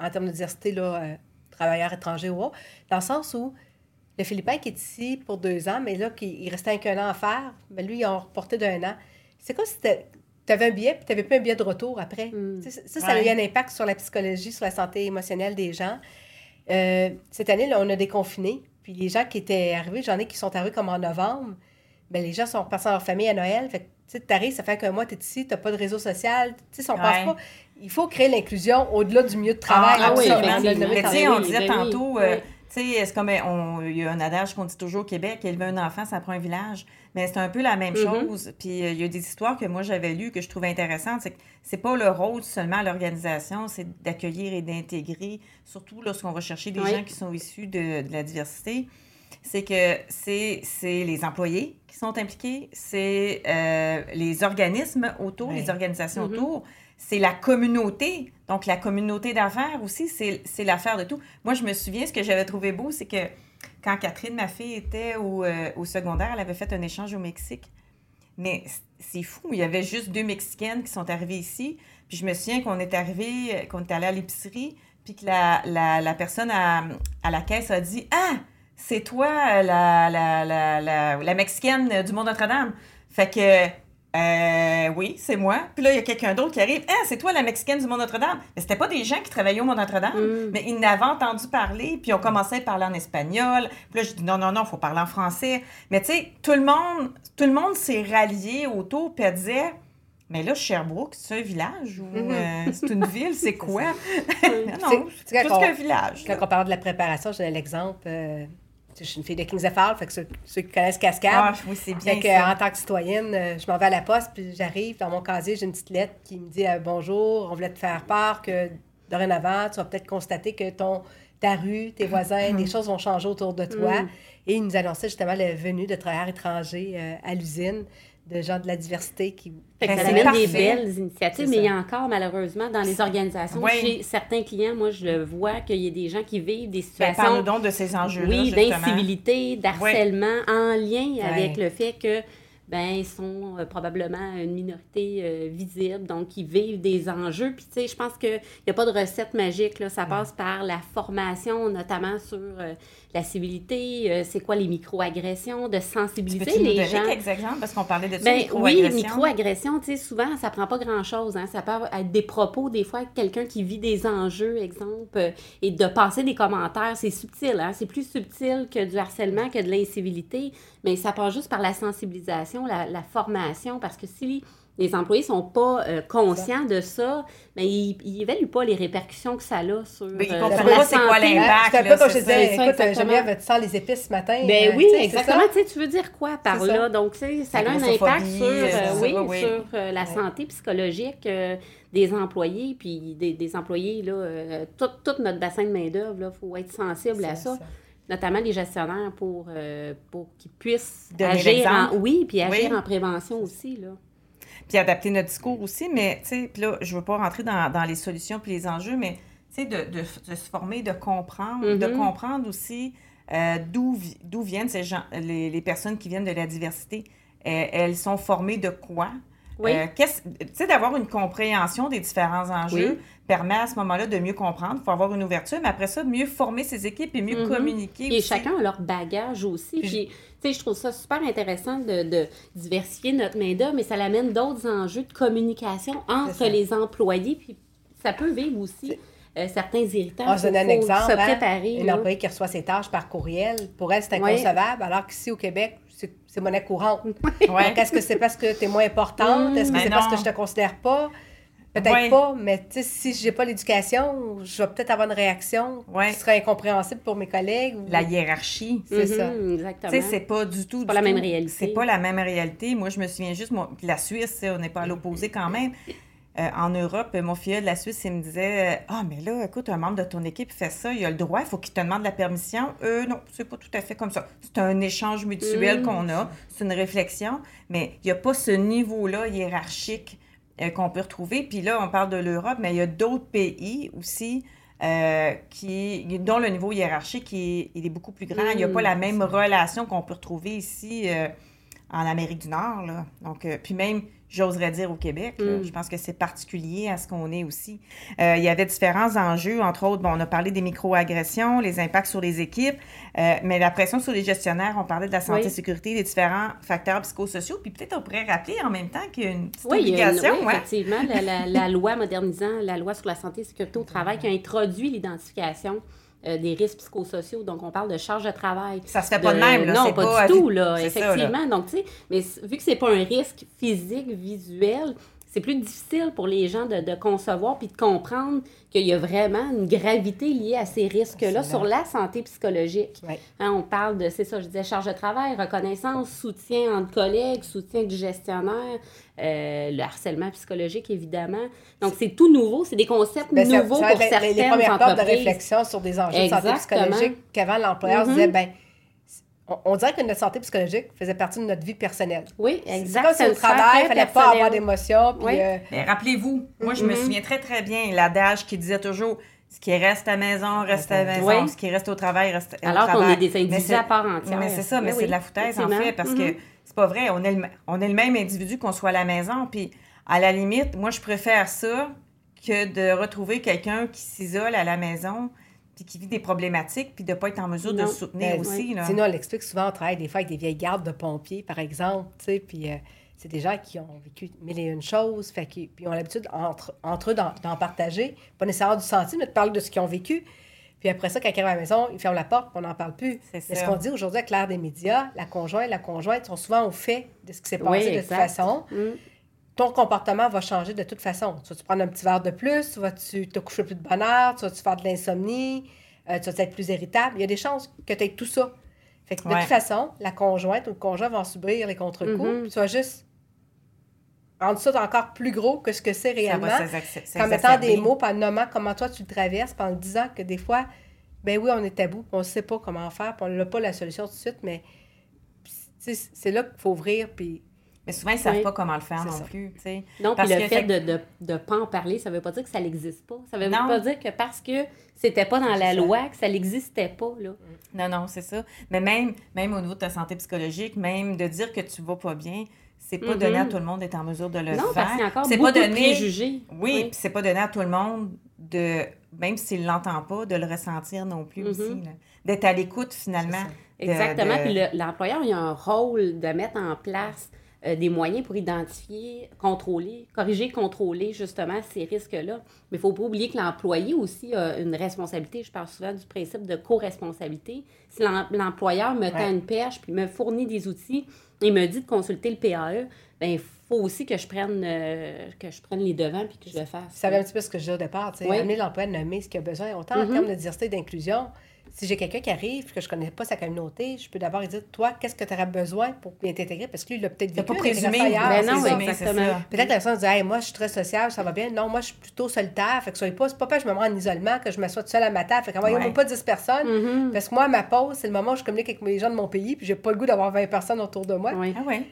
en termes de diversité, là, euh, travailleurs étrangers ou autres, dans le sens où le Philippin qui est ici pour deux ans, mais là, qui, il restait un qu'un an à faire, mais lui, ils ont reporté d'un an. C'est comme si tu avais un billet puis tu n'avais plus un billet de retour après. Mm. Sais, Ça, ça a eu un impact sur la psychologie, sur la santé émotionnelle des gens. Euh, cette année, là, on a déconfiné. Puis les gens qui étaient arrivés, j'en ai qui sont arrivés comme en novembre. Ben, les gens sont repartis à leur famille à Noël. Fait que, tu sais, t'arrives, ça fait qu'un mois, tu es ici, tu n'as pas de réseau social. Tu sais, si on pense Ouais. pas. Il faut créer l'inclusion au-delà du milieu de travail. Ah, oui, Ça, on disait ben oui, tantôt, euh, tu sais, c'est comme euh, on- il y a un adage qu'on dit toujours au Québec, élever un enfant, ça prend un village. Mais c'est un peu la même Mhm. chose. Puis euh, il y a des histoires que moi j'avais lues que je trouvais intéressantes. C'est que c'est pas le rôle seulement à l'organisation, c'est d'accueillir et d'intégrer, surtout lorsqu'on va chercher des Oui. gens qui sont issus de, de la diversité. C'est que c'est les employés qui sont impliqués, c'est euh, les organismes autour, Oui. les organisations Mhm. autour, c'est la communauté. Donc, la communauté d'affaires aussi, c'est l'affaire de tout. Moi, je me souviens, ce que j'avais trouvé beau, c'est que quand Catherine, ma fille, était au, euh, secondaire, elle avait fait un échange au Mexique. Mais c'est fou, il y avait juste deux Mexicaines qui sont arrivées ici. Puis je me souviens qu'on est arrivé, qu'on est allé à l'épicerie, puis que la, personne à, la caisse a dit Ah, c'est toi la, la Mexicaine du Mont Notre-Dame. Fait que euh, oui, c'est moi. Puis là, il y a quelqu'un d'autre qui arrive. Ah, c'est toi la Mexicaine du Mont Notre-Dame? Mais c'était pas des gens qui travaillaient au Mont Notre-Dame, Mm. mais ils n'avaient entendu parler, puis on commençait à parler en espagnol. Puis là, je dis non, non, non, faut parler en français. Mais tu sais, tout le monde, tout le monde s'est rallié autour, puis elle disait. Mais là, Sherbrooke, c'est un village ou euh, c'est une ville? C'est quoi? non, c'est plus qu'un village. Quand on parle de la préparation, donnais l'exemple. euh, je suis une fille de Kings fait que ceux, ceux qui connaissent Cascade. Ah, oui, c'est bien Fait que, ça. en tant que citoyenne, euh, je m'en vais à la poste, puis j'arrive dans mon casier, j'ai une petite lettre qui me dit euh, Bonjour, on voulait te faire part que dorénavant, tu vas peut-être constater que ton, ta rue, tes voisins, des choses vont changer autour de toi. Mm. Et il nous annonçait justement la venue de travailleurs étrangers euh, à l'usine, de gens de la diversité qui. Fait que Ben, ça amène des belles initiatives, mais il y a encore, malheureusement, dans les organisations, Oui. chez certains clients, moi, je le vois qu'il y a des gens qui vivent des Ben, situations Parle-nous donc de ces enjeux-là, oui, d'incivilité, d'harcèlement en lien avec le fait que ben ils sont euh, probablement une minorité euh, visible, donc ils vivent des enjeux. Puis tu sais, je pense qu'il n'y a pas de recette magique, là. ça passe par la formation, notamment sur euh, la civilité, c'est quoi les micro-agressions, de sensibiliser Peux-tu nous les gens. quelques exemples? Parce qu'on parlait de ça, Ben, oui, micro-agression. micro-agression, tu sais, souvent, ça prend pas grand-chose. Hein. Ça peut être des propos, des fois, quelqu'un qui vit des enjeux, exemple, et de passer des commentaires, c'est subtil. Hein. C'est plus subtil que du harcèlement, que de l'incivilité, mais ça passe juste par la sensibilisation, la, la formation, parce que si les employés sont pas euh, conscients de ça, mais ils n'évaluent pas les répercussions que ça a sur, Mais ils euh, comprennent sur pas la c'est quoi santé. l'impact. C'est un peu comme je disais, ça, c'est ça, écoute, euh. Geneviève, tu sens les épices ce matin. Ben euh, oui, exactement. Tu sais, tu veux dire quoi par ça. là? Donc, tu sais, ça a un impact sur, euh, euh, ça, oui, oui. sur euh, la Ouais. santé psychologique euh, des employés, puis des, des employés, là, euh, tout, tout notre bassin de main-d'œuvre, il faut être sensible à ça, notamment les gestionnaires pour, euh, pour qu'ils puissent Donner agir en, oui, puis agir Oui. en prévention aussi, là. puis adapter notre discours aussi. Mais, tu sais, puis là, je veux pas rentrer dans, dans les solutions puis les enjeux, mais, tu sais, de, de, de se former, de comprendre, de Mhm. comprendre aussi euh, d'où vi- d'où viennent ces gens, les, les personnes qui viennent de la diversité. Euh, elles sont formées de quoi? Oui. Euh, tu sais, d'avoir une compréhension des différents enjeux Oui. Permet à ce moment-là de mieux comprendre. Il faut avoir une ouverture, mais après ça, mieux former ses équipes et mieux Mhm. communiquer. Et aussi. chacun a leur bagage aussi. Puis- tu sais, je trouve ça super intéressant de, de diversifier notre main-d'œuvre, mais ça amène d'autres enjeux de communication entre les employés. Puis, ça peut vivre aussi euh, certains irritants. Je Faut- donne un exemple. Se hein. préparer. Une là. employée qui reçoit ses tâches par courriel, pour elle, c'est Ouais. inconcevable, alors qu'ici, au Québec, c'est monnaie courante. Ouais. Donc, est-ce que c'est parce que tu es moins importante? Est-ce que Mais c'est parce que je te considère pas? Peut-être Ouais. pas, mais tu sais, si j'ai pas l'éducation, je vais peut-être avoir une réaction Ouais. qui sera incompréhensible pour mes collègues. ou- La hiérarchie. c'est Mhm, ça. Exactement. Tu sais, c'est pas du tout. pas du la même réalité. C'est pas la même réalité. Moi, je me souviens juste, moi, la Suisse, on n'est pas à l'opposé quand même. Euh, en Europe, mon filleul de la Suisse, il me disait Ah, mais là, écoute, un membre de ton équipe fait ça, il a le droit, il faut qu'il te demande la permission. Euh, non, c'est pas tout à fait comme ça. C'est un échange mutuel Mm. qu'on a, c'est une réflexion, mais il n'y a pas ce niveau-là hiérarchique euh, qu'on peut retrouver. Puis là, on parle de l'Europe, mais il y a d'autres pays aussi euh, qui, dont le niveau hiérarchique est, il est beaucoup plus grand. Il n'y a pas la même relation qu'on peut retrouver ici euh, en Amérique du Nord. Là. Donc, puis même, j'oserais dire au Québec, Mm. je pense que c'est particulier à ce qu'on est aussi. Euh, il y avait différents enjeux, entre autres, bon, on a parlé des micro-agressions, les impacts sur les équipes, euh, mais la pression sur les gestionnaires, on parlait de la santé Oui. sécurité, des différents facteurs psychosociaux, puis peut-être on pourrait rappeler en même temps qu'il y a une petite Oui, a une- obligation. oui, ouais. effectivement, la, la- la loi modernisant la loi sur la santé et sécurité au travail qui a introduit l'identification euh, des risques psychosociaux. Donc, on parle de charge de travail. Ça se fait pas de même, là. Non, pas, du tout, là, c'est ça, là. effectivement. Donc, tu sais, mais vu que c'est pas un risque physique, visuel, c'est plus difficile pour les gens de, de concevoir puis de comprendre qu'il y a vraiment une gravité liée à ces risques-là sur la santé psychologique. Hein, on parle de, c'est ça, je disais, charge de travail, reconnaissance, soutien entre collègues, soutien du gestionnaire, euh, le harcèlement psychologique, évidemment. Donc, c'est tout nouveau, c'est des concepts Ben, nouveaux ça pour les- certaines les, premières portes de entreprises. réflexion sur des enjeux de santé Exactement. psychologique qu'avant l'employeur Mhm. disait ben on, on dirait que notre santé psychologique faisait partie de notre vie personnelle. Oui, C'est exact. comme si c'est au travail, il fallait pas avoir Oui. euh, Mais rappelez-vous, moi, je me Mhm. souviens très, très bien l'adage qui disait toujours ce qui reste à la maison, reste à la maison. Oui. Ce qui reste au travail, reste au Alors qu'on travail. est des individus c'est- à part entière. Mais c'est ça, mais Oui, c'est de la foutaise, en fait, parce que c'est pas vrai. On est, le, on est le même individu qu'on soit à la maison. Puis, à la limite, moi, je préfère ça que de retrouver quelqu'un qui s'isole à la maison puis qui vit des problématiques, puis de pas être en mesure de soutenir Ben, aussi. Là. Sinon, elle explique souvent, on travaille des fois avec des vieilles gardes de pompiers, par exemple, tu sais, puis euh, c'est des gens qui ont vécu mille et une choses, fait puis ils ont l'habitude entre, entre eux d'en partager, pas nécessairement du senti, mais de parler de ce qu'ils ont vécu. Puis après ça, quand ils arrivent à la maison, ils ferment la porte, puis on n'en parle plus. C'est ce qu'on dit aujourd'hui avec l'ère des médias, la conjointe, la conjointe sont souvent au fait de ce qui s'est passé Oui, de toute façon. Mm. Ton comportement va changer de toute façon. Tu vas-tu prendre un petit verre de plus? Tu vas-tu te coucher plus de bonne heure? Tu vas-tu faire de l'insomnie? Euh, tu vas être plus irritable? Il y a des chances que tu aies tout ça. Fait que de Ouais. toute façon, la conjointe ou le conjoint vont subir les contre-coups. Puis Tu vas juste rendre ça encore plus gros que ce que c'est réellement. En mettant des mots, en nommant comment toi tu le traverses, en disant que des fois, ben oui, on est tabou, puis on ne sait pas comment faire, puis on n'a pas la solution tout de suite, mais c'est là qu'il faut ouvrir, puis Mais souvent, ils ne savent Oui. pas comment le faire non ça. plus. tu sais. Non, puis le que, fait fait- de ne de, pas en parler, ça veut pas dire que ça n'existe pas. Ça veut Non. pas dire que parce que c'était pas dans la ça. loi, que ça n'existait pas. Là. Non, non, c'est ça. Mais même, même au niveau de ta santé psychologique, même de dire que tu vas pas bien, c'est pas donné à tout le monde d'être en mesure de le non, faire. parce qu'il y a encore beaucoup pas de donné. préjugés. Oui, puis c'est pas donné à tout le monde de, même s'il l'entend pas, de le ressentir non plus Mhm. aussi. D'être à l'écoute finalement. De- Exactement. de- Puis le- l'employeur, il a un rôle de mettre en place euh, des moyens pour identifier, contrôler, corriger, contrôler justement ces risques-là. Mais il ne faut pas oublier que l'employé aussi a une responsabilité. Je parle souvent du principe de co-responsabilité. Si l'em- l'employeur me tend une perche puis me fournit des outils et me dit de consulter le PAE, ben il faut aussi que je prenne euh, que je prenne les devants puis que je le fasse. Ça savez un petit peu ce que je disais au départ, tu sais, Oui. amener l'employé à nommer ce qu'il a besoin, autant en Mhm. termes de diversité et d'inclusion. Si j'ai quelqu'un qui arrive, que je ne connais pas sa communauté, je peux d'abord lui dire, toi, qu'est-ce que tu aurais besoin pour bien t'intégrer? Parce que lui, il a peut-être vécu pas présumé. ailleurs, Ben non, oui. exactement. Peut-être la personne dit, hey, moi, je suis très sociable, ça va bien. Non, moi, je suis plutôt solitaire. Fait que soyez pas, c'est pas parce que je me rends en isolement que je m'assois toute seule à ma table. Fait qu'envoyez-moi Ouais. pas 10 personnes. Mhm. Parce que moi, ma pause, c'est le moment où je communique avec les gens de mon pays, puis j'ai pas le goût d'avoir 20 personnes autour de moi. Oui. Ah ouais.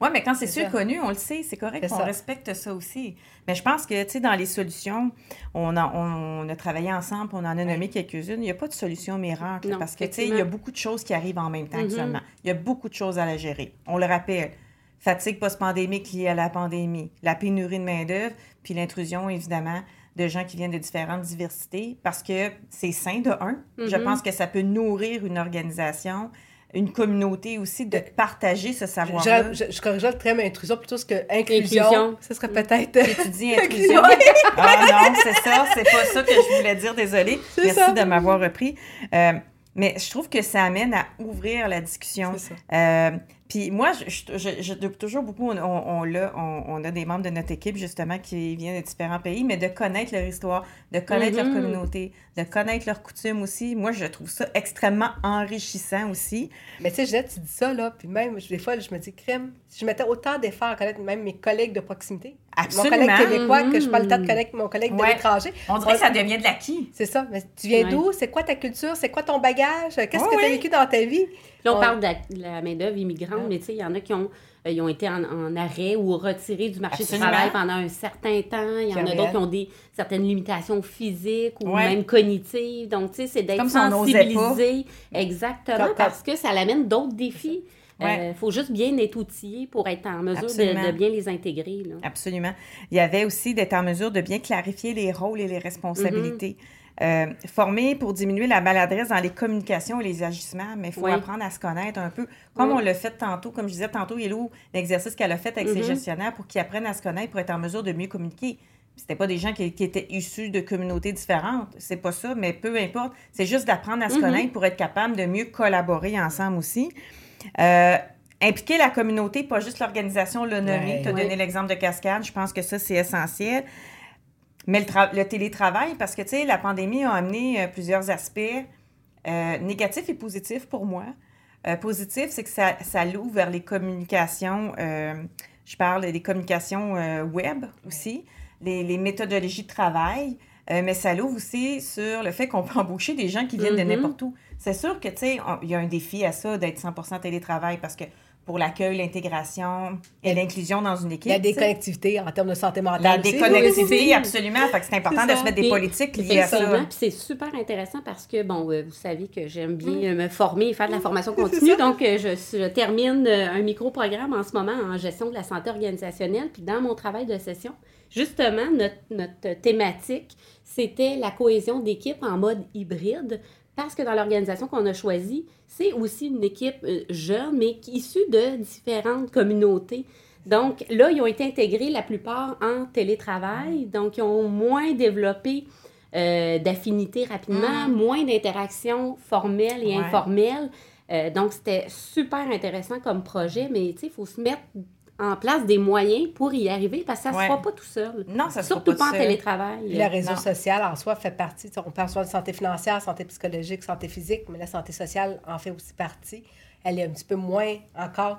Oui, mais quand c'est sûr connu, on le sait, c'est correct qu'on ça. respecte ça aussi. Mais je pense que, tu sais, dans les solutions, on a, on a travaillé ensemble, on en a nommé quelques-unes. Il n'y a pas de solution miracle. Non, parce que, tu sais, il y a beaucoup de choses qui arrivent en même temps Mhm. actuellement. Il y a beaucoup de choses à la gérer. On le rappelle. Fatigue post-pandémique liée à la pandémie, la pénurie de main-d'œuvre, puis l'intrusion, évidemment, de gens qui viennent de différentes diversités, parce que c'est sain de un. Je Mhm. pense que ça peut nourrir une organisation, une communauté aussi, de partager ce savoir-là. je, je, je corrigerais le terme intrusion plutôt que inclusion. Inclusion. Ce serait peut-être. Tu dis intrusion. ah non, c'est ça, c'est pas ça que je voulais dire, désolée. Merci ça. de m'avoir repris. Euh, mais je trouve que ça amène à ouvrir la discussion. C'est ça. Euh, puis moi, je, je, de- toujours beaucoup, on, on, a des membres de notre équipe, justement, qui viennent de différents pays, mais de connaître leur histoire, de connaître Mhm. leur communauté, de connaître leurs coutumes aussi. Moi, je trouve ça extrêmement enrichissant aussi. Mais tu sais, Jeanette, tu dis ça, là, puis même, des fois, je me dis, crème, si je mettais autant d'efforts à connaître même mes collègues de proximité, Absolument. mon collègue québécois, que je Mhm. pas le temps de connaître mon collègue de Ouais. l'étranger. On dirait que ça devient de l'acquis. C'est ça. Mais tu viens Ouais. d'où? C'est quoi ta culture? C'est quoi ton bagage? Qu'est-ce que tu as vécu dans ta vie? Là, on Ouais. parle de la, main-d'œuvre immigrante, mais tu sais, il y en a qui ont, euh, ils ont été en, en arrêt ou retirés du marché Absolument. du travail pendant un certain temps. Il y en a d'autres qui ont des certaines limitations physiques ou Ouais. même cognitives. Donc, tu sais, c'est d'être sensibilisé. Exactement, parce que ça l'amène d'autres défis. Il Ouais. faut juste bien être outillé pour être en mesure de, bien les intégrer. là. Absolument. Il y avait aussi d'être en mesure de bien clarifier les rôles et les responsabilités. Euh, former pour diminuer la maladresse dans les communications et les agissements, mais il faut Oui. apprendre à se connaître un peu. Comme Oui. on l'a fait tantôt, comme je disais tantôt, Yellow, l'exercice qu'elle a fait avec ses Mhm. gestionnaires pour qu'ils apprennent à se connaître pour être en mesure de mieux communiquer. C'était pas des gens qui, qui étaient issus de communautés différentes, c'est pas ça, mais peu importe. C'est juste d'apprendre à se Mhm. connaître pour être capable de mieux collaborer ensemble aussi. Euh, impliquer la communauté, pas juste l'organisation, le nommer. Ouais. Tu as donné l'exemple de Cascade, je pense que ça, c'est essentiel. Mais le, tra- le télétravail, parce que, tu sais, la pandémie a amené euh, plusieurs aspects euh, négatifs et positifs pour moi. Euh, positif, c'est que ça, ça l'ouvre vers les communications, euh, je parle des communications web aussi, les, les méthodologies de travail, euh, mais ça l'ouvre aussi sur le fait qu'on peut embaucher des gens qui viennent de Mhm. n'importe où. C'est sûr que, tu sais, il y a un défi à ça d'être 100 télétravail parce que pour l'accueil, l'intégration et l'inclusion dans une équipe. Il y a des tu sais, connectivités en termes de santé mentale. la aussi. déconnectivité, Oui, absolument. Fait que c'est important C'est de se mettre des politiques liées à ça. puis c'est super intéressant parce que, bon, euh, vous savez que j'aime bien euh, me former et faire de la formation continue. Donc, euh, je, je termine euh, un micro-programme en ce moment en gestion de la santé organisationnelle. Puis dans mon travail de session, justement, notre, notre thématique, c'était la cohésion d'équipe en mode hybride. Parce que dans l'organisation qu'on a choisie, c'est aussi une équipe euh, jeune, mais issue de différentes communautés. Donc là, ils ont été intégrés la plupart en télétravail, donc ils ont moins développé euh, d'affinités rapidement, moins d'interactions formelles et Ouais. informelles. Euh, donc c'était super intéressant comme projet, mais tu sais, il faut se mettre en place des moyens pour y arriver parce que ça ne Ouais. se fera pas tout seul. Non, ça se Surtout pas pas en seul. télétravail. Puis le réseau Non. social en soi fait partie. On parle souvent de santé financière, santé psychologique, santé physique, mais la santé sociale en fait aussi partie. Elle est un petit peu moins encore.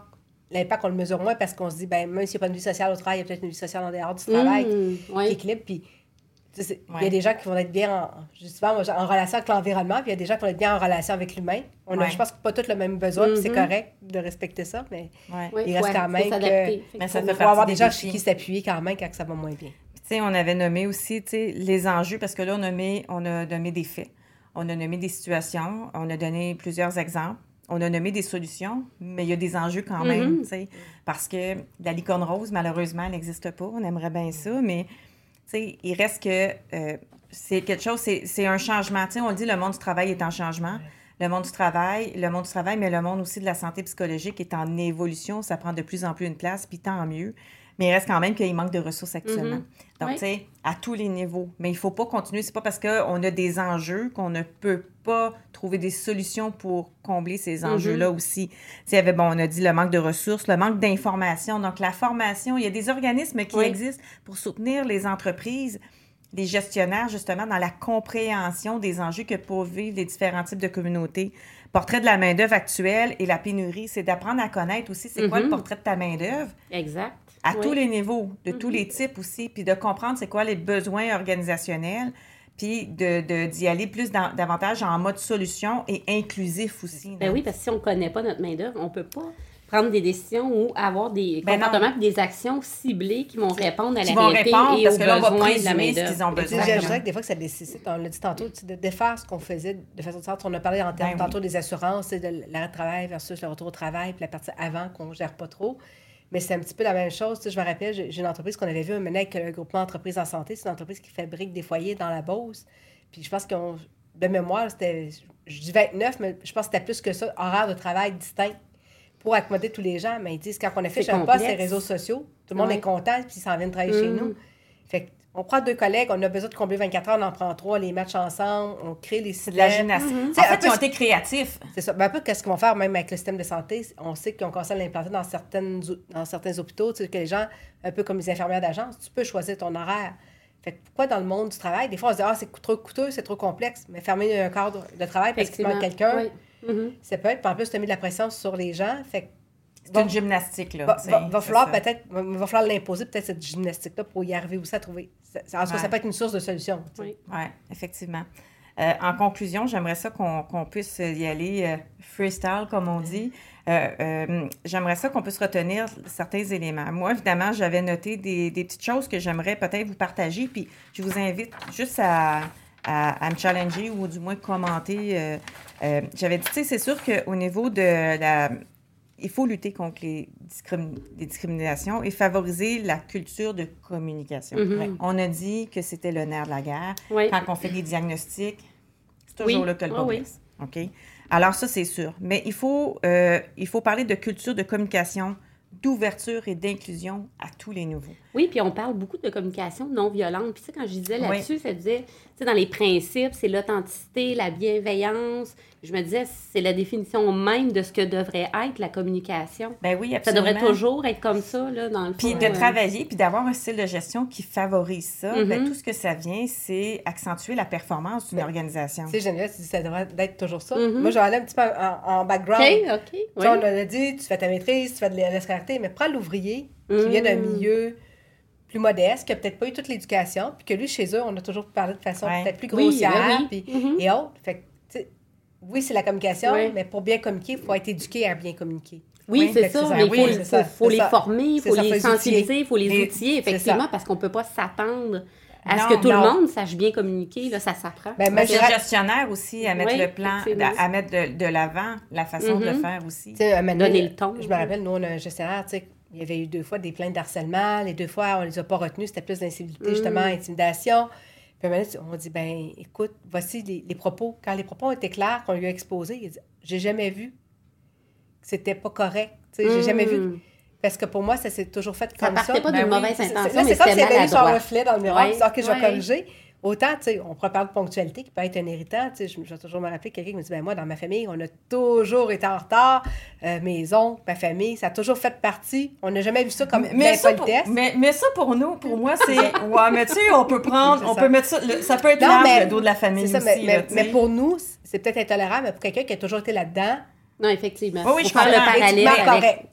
L'impact, on le mesure moins parce qu'on se dit, ben, même s'il n'y a pas de vie sociale au travail, il y a peut-être une vie sociale en dehors du travail Mmh, qui ouais. équilibre. Puis, il y a des gens qui vont être bien en, justement, moi, en relation avec l'environnement, puis il y a des gens qui vont être bien en relation avec l'humain. On a, je pense, pas tous le même besoin, puis c'est Mhm. correct de respecter ça, mais Ouais. Il reste quand même que- Mais ça faut avoir des gens défis. sur qui s'appuyer quand même quand ça va moins bien. Tu sais, on avait nommé aussi, tu sais, les enjeux, parce que là, on a, nommé, on a nommé des faits, on a nommé des situations, on a donné plusieurs exemples, on a nommé des solutions, mais il y a des enjeux quand même, Mhm. tu sais, parce que la licorne rose, malheureusement, elle n'existe pas, on aimerait bien ça, mais, il reste que euh, c'est quelque chose, c'est un changement, tu sais, on le dit, le monde du travail est en changement, le monde du travail, le monde du travail, mais le monde aussi de la santé psychologique est en évolution, ça prend de plus en plus une place, puis tant mieux. Mais il reste quand même qu'il manque de ressources actuellement. Mhm. Donc, Oui. tu sais, à tous les niveaux. Mais il ne faut pas continuer. C'est pas parce qu'on a des enjeux qu'on ne peut pas trouver des solutions pour combler ces Mhm. enjeux-là aussi. Tu sais, il y avait, bon, on a dit le manque de ressources, le manque d'informations. Donc, la formation, il y a des organismes qui Oui. existent pour soutenir les entreprises, les gestionnaires, justement, dans la compréhension des enjeux que peuvent vivre les différents types de communautés. Portrait de la main-d'œuvre actuelle et la pénurie, c'est d'apprendre à connaître aussi c'est quoi le Mhm. portrait de ta main-d'œuvre Exact. À Oui. tous les niveaux, de tous les types aussi, puis de comprendre c'est quoi les besoins organisationnels, puis de, de- d'y aller plus dans- davantage en mode solution et inclusif aussi. Ben oui, parce que si on ne connaît pas notre main-d'œuvre, on ne peut pas prendre des décisions ou avoir des Ben comportements et des actions ciblées qui vont répondre à Qui la vont réalité répondre, et parce aux que là, on va besoins de la main-d'œuvre. qu'ils ont besoin. Je dirais que des fois que ça nécessite, on l'a dit tantôt, de défaire ce qu'on faisait de façon différente. On a parlé en termes Ben oui. tantôt des assurances, de l'arrêt de travail versus le retour au travail, puis la partie avant qu'on ne gère pas trop. Mais c'est un petit peu la même chose. Tu sais, je me rappelle, j'ai une entreprise qu'on avait vue maintenant avec le groupement Entreprises en santé. C'est une entreprise qui fabrique des foyers dans la Beauce. Puis je pense qu'on, de mémoire, c'était, je dis 29, mais je pense que c'était plus que ça, horaire de travail distinct pour accommoder tous les gens. Mais ils disent, quand on affiche un poste sur les réseaux sociaux, tout le monde est content, puis ils s'en viennent travailler chez Mhm. nous. Fait on prend deux collègues, on a besoin de combler 24 heures, on en prend trois, les matchs ensemble, on crée les C'est de la systèmes. gymnastique. Tu En fait, peu ils ont ce- été créatifs. C'est ça. Ben, un peu qu'est-ce qu'ils vont faire même avec le système de santé. On sait qu'ils ont commencé à l'implanter dans, certaines, dans certains hôpitaux, tu sais, que les gens, un peu comme les infirmières d'agence, tu peux choisir ton horaire. Fait que pourquoi dans le monde du travail, des fois on se dit, ah, c'est trop coûteux, c'est trop complexe, mais fermer un cadre de travail parce qu'il manque quelqu'un, Oui. Mhm. ça peut être. Puis en plus, tu as mis de la pression sur les gens. Fait que C'est une gymnastique, là. va, va- falloir peut-être va, va falloir l'imposer, peut-être cette gymnastique-là pour y arriver aussi à trouver. ça- En tout cas, ça peut être une source de solution. Oui. Effectivement. Euh, en conclusion, j'aimerais ça qu'on puisse y aller euh, freestyle, comme on dit. Euh, euh, j'aimerais ça qu'on puisse retenir certains éléments. Moi, évidemment, j'avais noté des, des petites choses que j'aimerais peut-être vous partager, puis je vous invite juste à, à, à me challenger ou du moins commenter. euh, euh, j'avais dit, tu sais, c'est sûr qu'au niveau de la... Il faut lutter contre les, discrimi- les discriminations et favoriser la culture de communication. Mhm. On a dit que c'était le nerf de la guerre. Oui. Quand on fait des diagnostics, c'est toujours Oui. là que le bas oui. OK? Alors, ça, c'est sûr. Mais il faut, euh, il faut parler de culture de communication, d'ouverture et d'inclusion à tous les niveaux. Oui, puis on parle beaucoup de communication non violente. Puis tu sais, quand je disais là-dessus, ça disait, dans les principes, c'est l'authenticité, la bienveillance. Je me disais, c'est la définition même de ce que devrait être la communication. Ben oui, Ça absolument. devrait toujours être comme ça, là, dans le fond. Puis de euh, travailler, puis d'avoir un style de gestion qui favorise ça, ben, Mhm. tout ce que ça vient, c'est accentuer la performance d'une Ben, organisation. C'est génial, tu dis ça devrait être toujours ça. Mhm. Moi, je vais aller un petit peu en, en background. OK, OK. Tu oui. sais, on a dit, tu fais ta maîtrise, tu fais de la scolarité, mais prends l'ouvrier qui vient d'un Mm. milieu plus modeste, qui n'a peut-être pas eu toute l'éducation, puis que lui, chez eux, on a toujours parlé de façon Ouais. peut-être plus Oui, grossière, oui, oui. puis, Mhm. et autres. Fait que, oui, c'est la communication, mais pour bien communiquer, il faut être éduqué à bien communiquer. Oui, Oui, c'est ça, mais il Oui, faut, c'est faut- ça, faut c'est les ça. former, il faut les sensibiliser, il faut les outiller, effectivement, parce qu'on ne peut pas s'attendre à ce que tout non. le monde sache bien communiquer, là, ça s'apprend. Ben, Mais je c'est le gestionnaire aussi à mettre Oui, le plan, à mettre de, de l'avant la façon de le Mhm. faire aussi. Donner le ton. Je me rappelle, nous, on a un gestionnaire, tu sais, il y avait eu deux fois des plaintes d'harcèlement. Les deux fois, on les a pas retenues. C'était plus d'incivilité, justement, Mm. intimidation. Puis on dit, ben écoute, voici les, les propos. Quand les propos ont été clairs, qu'on lui a exposés, il dit, j'ai jamais vu que c'était pas correct. Tu sais, j'ai jamais vu. Mm. Parce que pour moi, ça s'est toujours fait Ça comme ça. partait pas Ben d'une oui, mauvaise C'est- c'est- intention, mais c'est comme s'il y avait eu son reflet dans le miroir. Ouais, puis, OK, je vais corriger. Autant, tu sais, on pourrait parler de ponctualité qui peut être un irritant. Tu sais, je, je vais toujours me rappeler quelqu'un qui me dit, ben moi, dans ma famille, on a toujours été en retard. Euh, mes oncles, ma famille, ça a toujours fait partie. On n'a jamais vu ça comme Mais, mais ça, pour, l'impolitesse. mais, mais ça, pour nous, pour moi, c'est. Ouais, mais tu sais, on peut prendre. On peut mettre ça. le- ça peut être Non, mais- le dos de la famille ça, aussi. mais, là, mais- tu sais. mais pour nous, c'est peut-être intolérable, mais pour quelqu'un qui a toujours été là-dedans, Non, effectivement. Oui, oui, je faire le parallèle avec...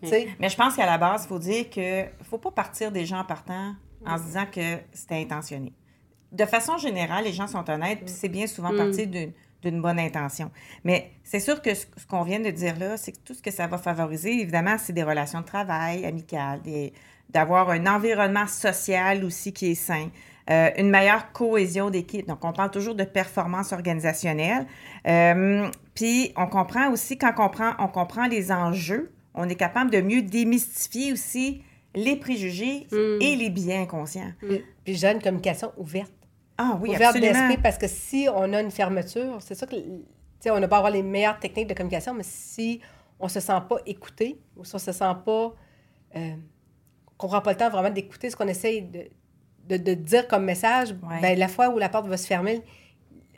correct. Mais je pense qu'à la base, il faut dire que faut pas partir des gens partant en se disant que c'était intentionné. De façon générale, les gens sont honnêtes, puis c'est bien souvent Mm. parti d'une d'une bonne intention. Mais c'est sûr que ce, ce qu'on vient de dire là, c'est que tout ce que ça va favoriser, évidemment, c'est des relations de travail amicales, d'avoir un environnement social aussi qui est sain, euh, une meilleure cohésion d'équipe. Donc, on parle toujours de performance organisationnelle. Euh, puis, on comprend aussi, quand on comprend, on comprend les enjeux, on est capable de mieux démystifier aussi les préjugés Mm. et les biens inconscients. Puis, puis j'ai une communication ouverte. Ah oui, ouverte d'esprit, parce que si on a une fermeture, c'est ça que, tu sais, on n'a pas avoir les meilleures techniques de communication, mais si on se sent pas écouté, ou si on se sent pas, euh, qu'on prend pas le temps vraiment d'écouter ce qu'on essaye de, de, de dire comme message, Ouais. ben, la fois où la porte va se fermer,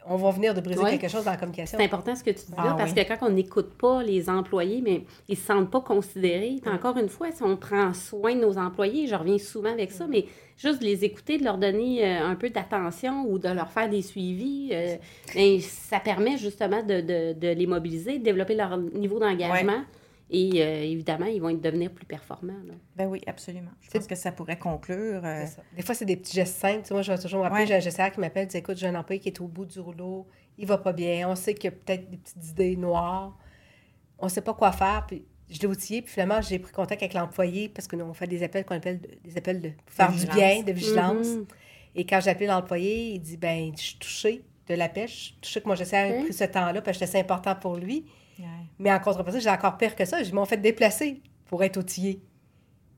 on va venir de briser Ouais. quelque chose dans la communication. C'est important ce que tu dis là, Ah parce oui. que quand on n'écoute pas les employés, mais ils se sentent pas considérés. Puis encore une fois, si on prend soin de nos employés, je reviens souvent avec ça, mais juste de les écouter, de leur donner euh, un peu d'attention ou de leur faire des suivis, euh, ben, ça permet justement de, de- de les mobiliser, de développer leur niveau d'engagement. Et euh, évidemment, ils vont être- devenir plus performants. là. Ben oui, absolument. Je C'est- pense que ça pourrait conclure. euh, C'est ça. Des fois, c'est des petits gestes simples. Tu sais, moi, je vais toujours me rappeler, Ouais. j'ai un gestionnaire qui m'appelle, dit Écoute, j'ai un employé qui est au bout du rouleau, il va pas bien, on sait qu'il y a peut-être des petites idées noires, on sait pas quoi faire. Puis je l'ai outillé, puis finalement, j'ai pris contact avec l'employé parce que nous, on fait des appels qu'on appelle de- des appels de faire du bien, de vigilance. Mhm. Et quand j'ai appelé l'employé, il dit Ben, je suis touchée de la pêche, je suis touchée que mon gestionnaire ait pris ce temps-là parce que c'était important pour lui. Mais en contrepartie, j'ai encore pire que ça. Ils m'ont fait déplacer pour être outillé.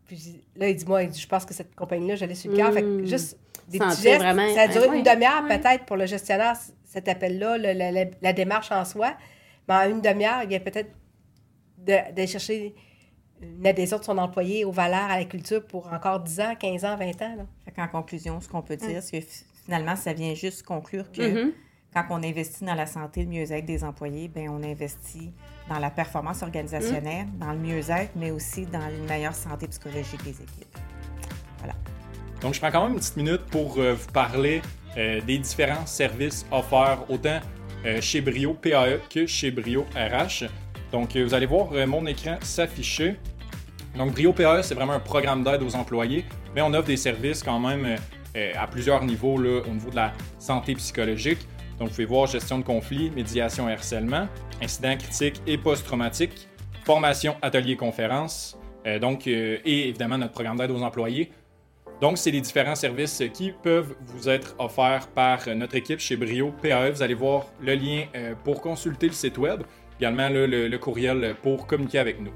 Puis là, il dit, moi, il dit, je pense que cette compagnie-là, j'allais sur le cœur. Fait que Mm. juste des Sentir petits gestes. vraiment- Ça a duré ouais, une demi-heure ouais. peut-être pour le gestionnaire, cet appel-là, la, la- la démarche en soi. Mais en une demi-heure, il vient peut-être de- d'aller chercher une adhésion de son employé aux valeurs, à la culture pour encore 10 ans, 15 ans, 20 ans. Là. Fait qu'en conclusion, ce qu'on peut dire, c'est que fi- finalement, ça vient juste conclure que Mhm. Quand on investit dans la santé, le mieux-être des employés, ben on investit dans la performance organisationnelle, dans le mieux-être, mais aussi dans une meilleure santé psychologique des équipes. Donc, je prends quand même une petite minute pour euh, vous parler euh, des différents services offerts autant euh, chez Brio PAE que chez Brio RH. Donc, vous allez voir mon écran s'afficher. Donc, Brio PAE, c'est vraiment un programme d'aide aux employés, mais on offre des services quand même à plusieurs niveaux là, au niveau de la santé psychologique. Donc, vous pouvez voir gestion de conflits, médiation et harcèlement, incidents critiques et post-traumatiques, formation, atelier, conférence, euh, donc, euh, et évidemment notre programme d'aide aux employés. Donc, c'est les différents services qui peuvent vous être offerts par notre équipe chez Brio PAE. Vous allez voir le lien euh, pour consulter le site web, également le, courriel pour communiquer avec nous.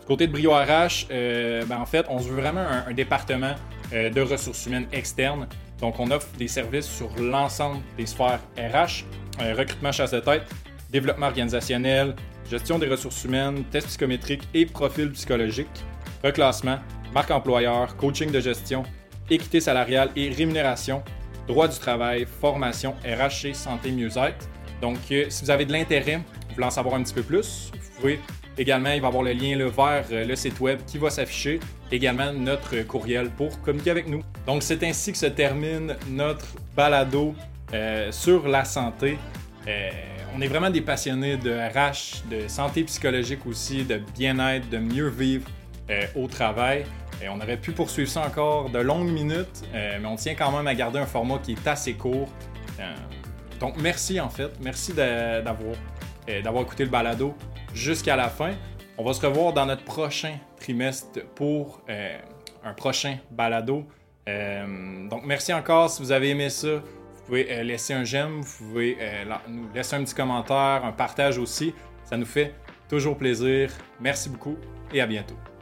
Du côté de Brio RH, ben, en fait, on se veut vraiment un département de ressources humaines externes. Donc, on offre des services sur l'ensemble des sphères RH, recrutement chasse de tête, développement organisationnel, gestion des ressources humaines, tests psychométriques et profils psychologiques, reclassement, marque employeur, coaching de gestion, équité salariale et rémunération, droit du travail, formation, RH et santé mieux-être. Donc, euh, si vous avez de l'intérêt, vous voulez en savoir un petit peu plus, vous pouvez également, il va y avoir le lien vers euh, le site web qui va s'afficher, également notre courriel pour communiquer avec nous. Donc, c'est ainsi que se termine notre balado euh, sur la santé on est vraiment des passionnés de RH, de santé psychologique aussi, de bien-être, de mieux vivre euh, au travail. Et on aurait pu poursuivre ça encore de longues minutes, euh, mais on tient quand même à garder un format qui est assez court. Euh, donc merci en fait, merci d'avoir d'avoir écouté le balado jusqu'à la fin. On va se revoir dans notre prochain trimestre pour un prochain balado. donc merci encore si vous avez aimé ça. Vous pouvez euh, laisser un j'aime, vous pouvez euh, nous laisser un petit commentaire, un partage aussi. Ça nous fait toujours plaisir. Merci beaucoup et à bientôt.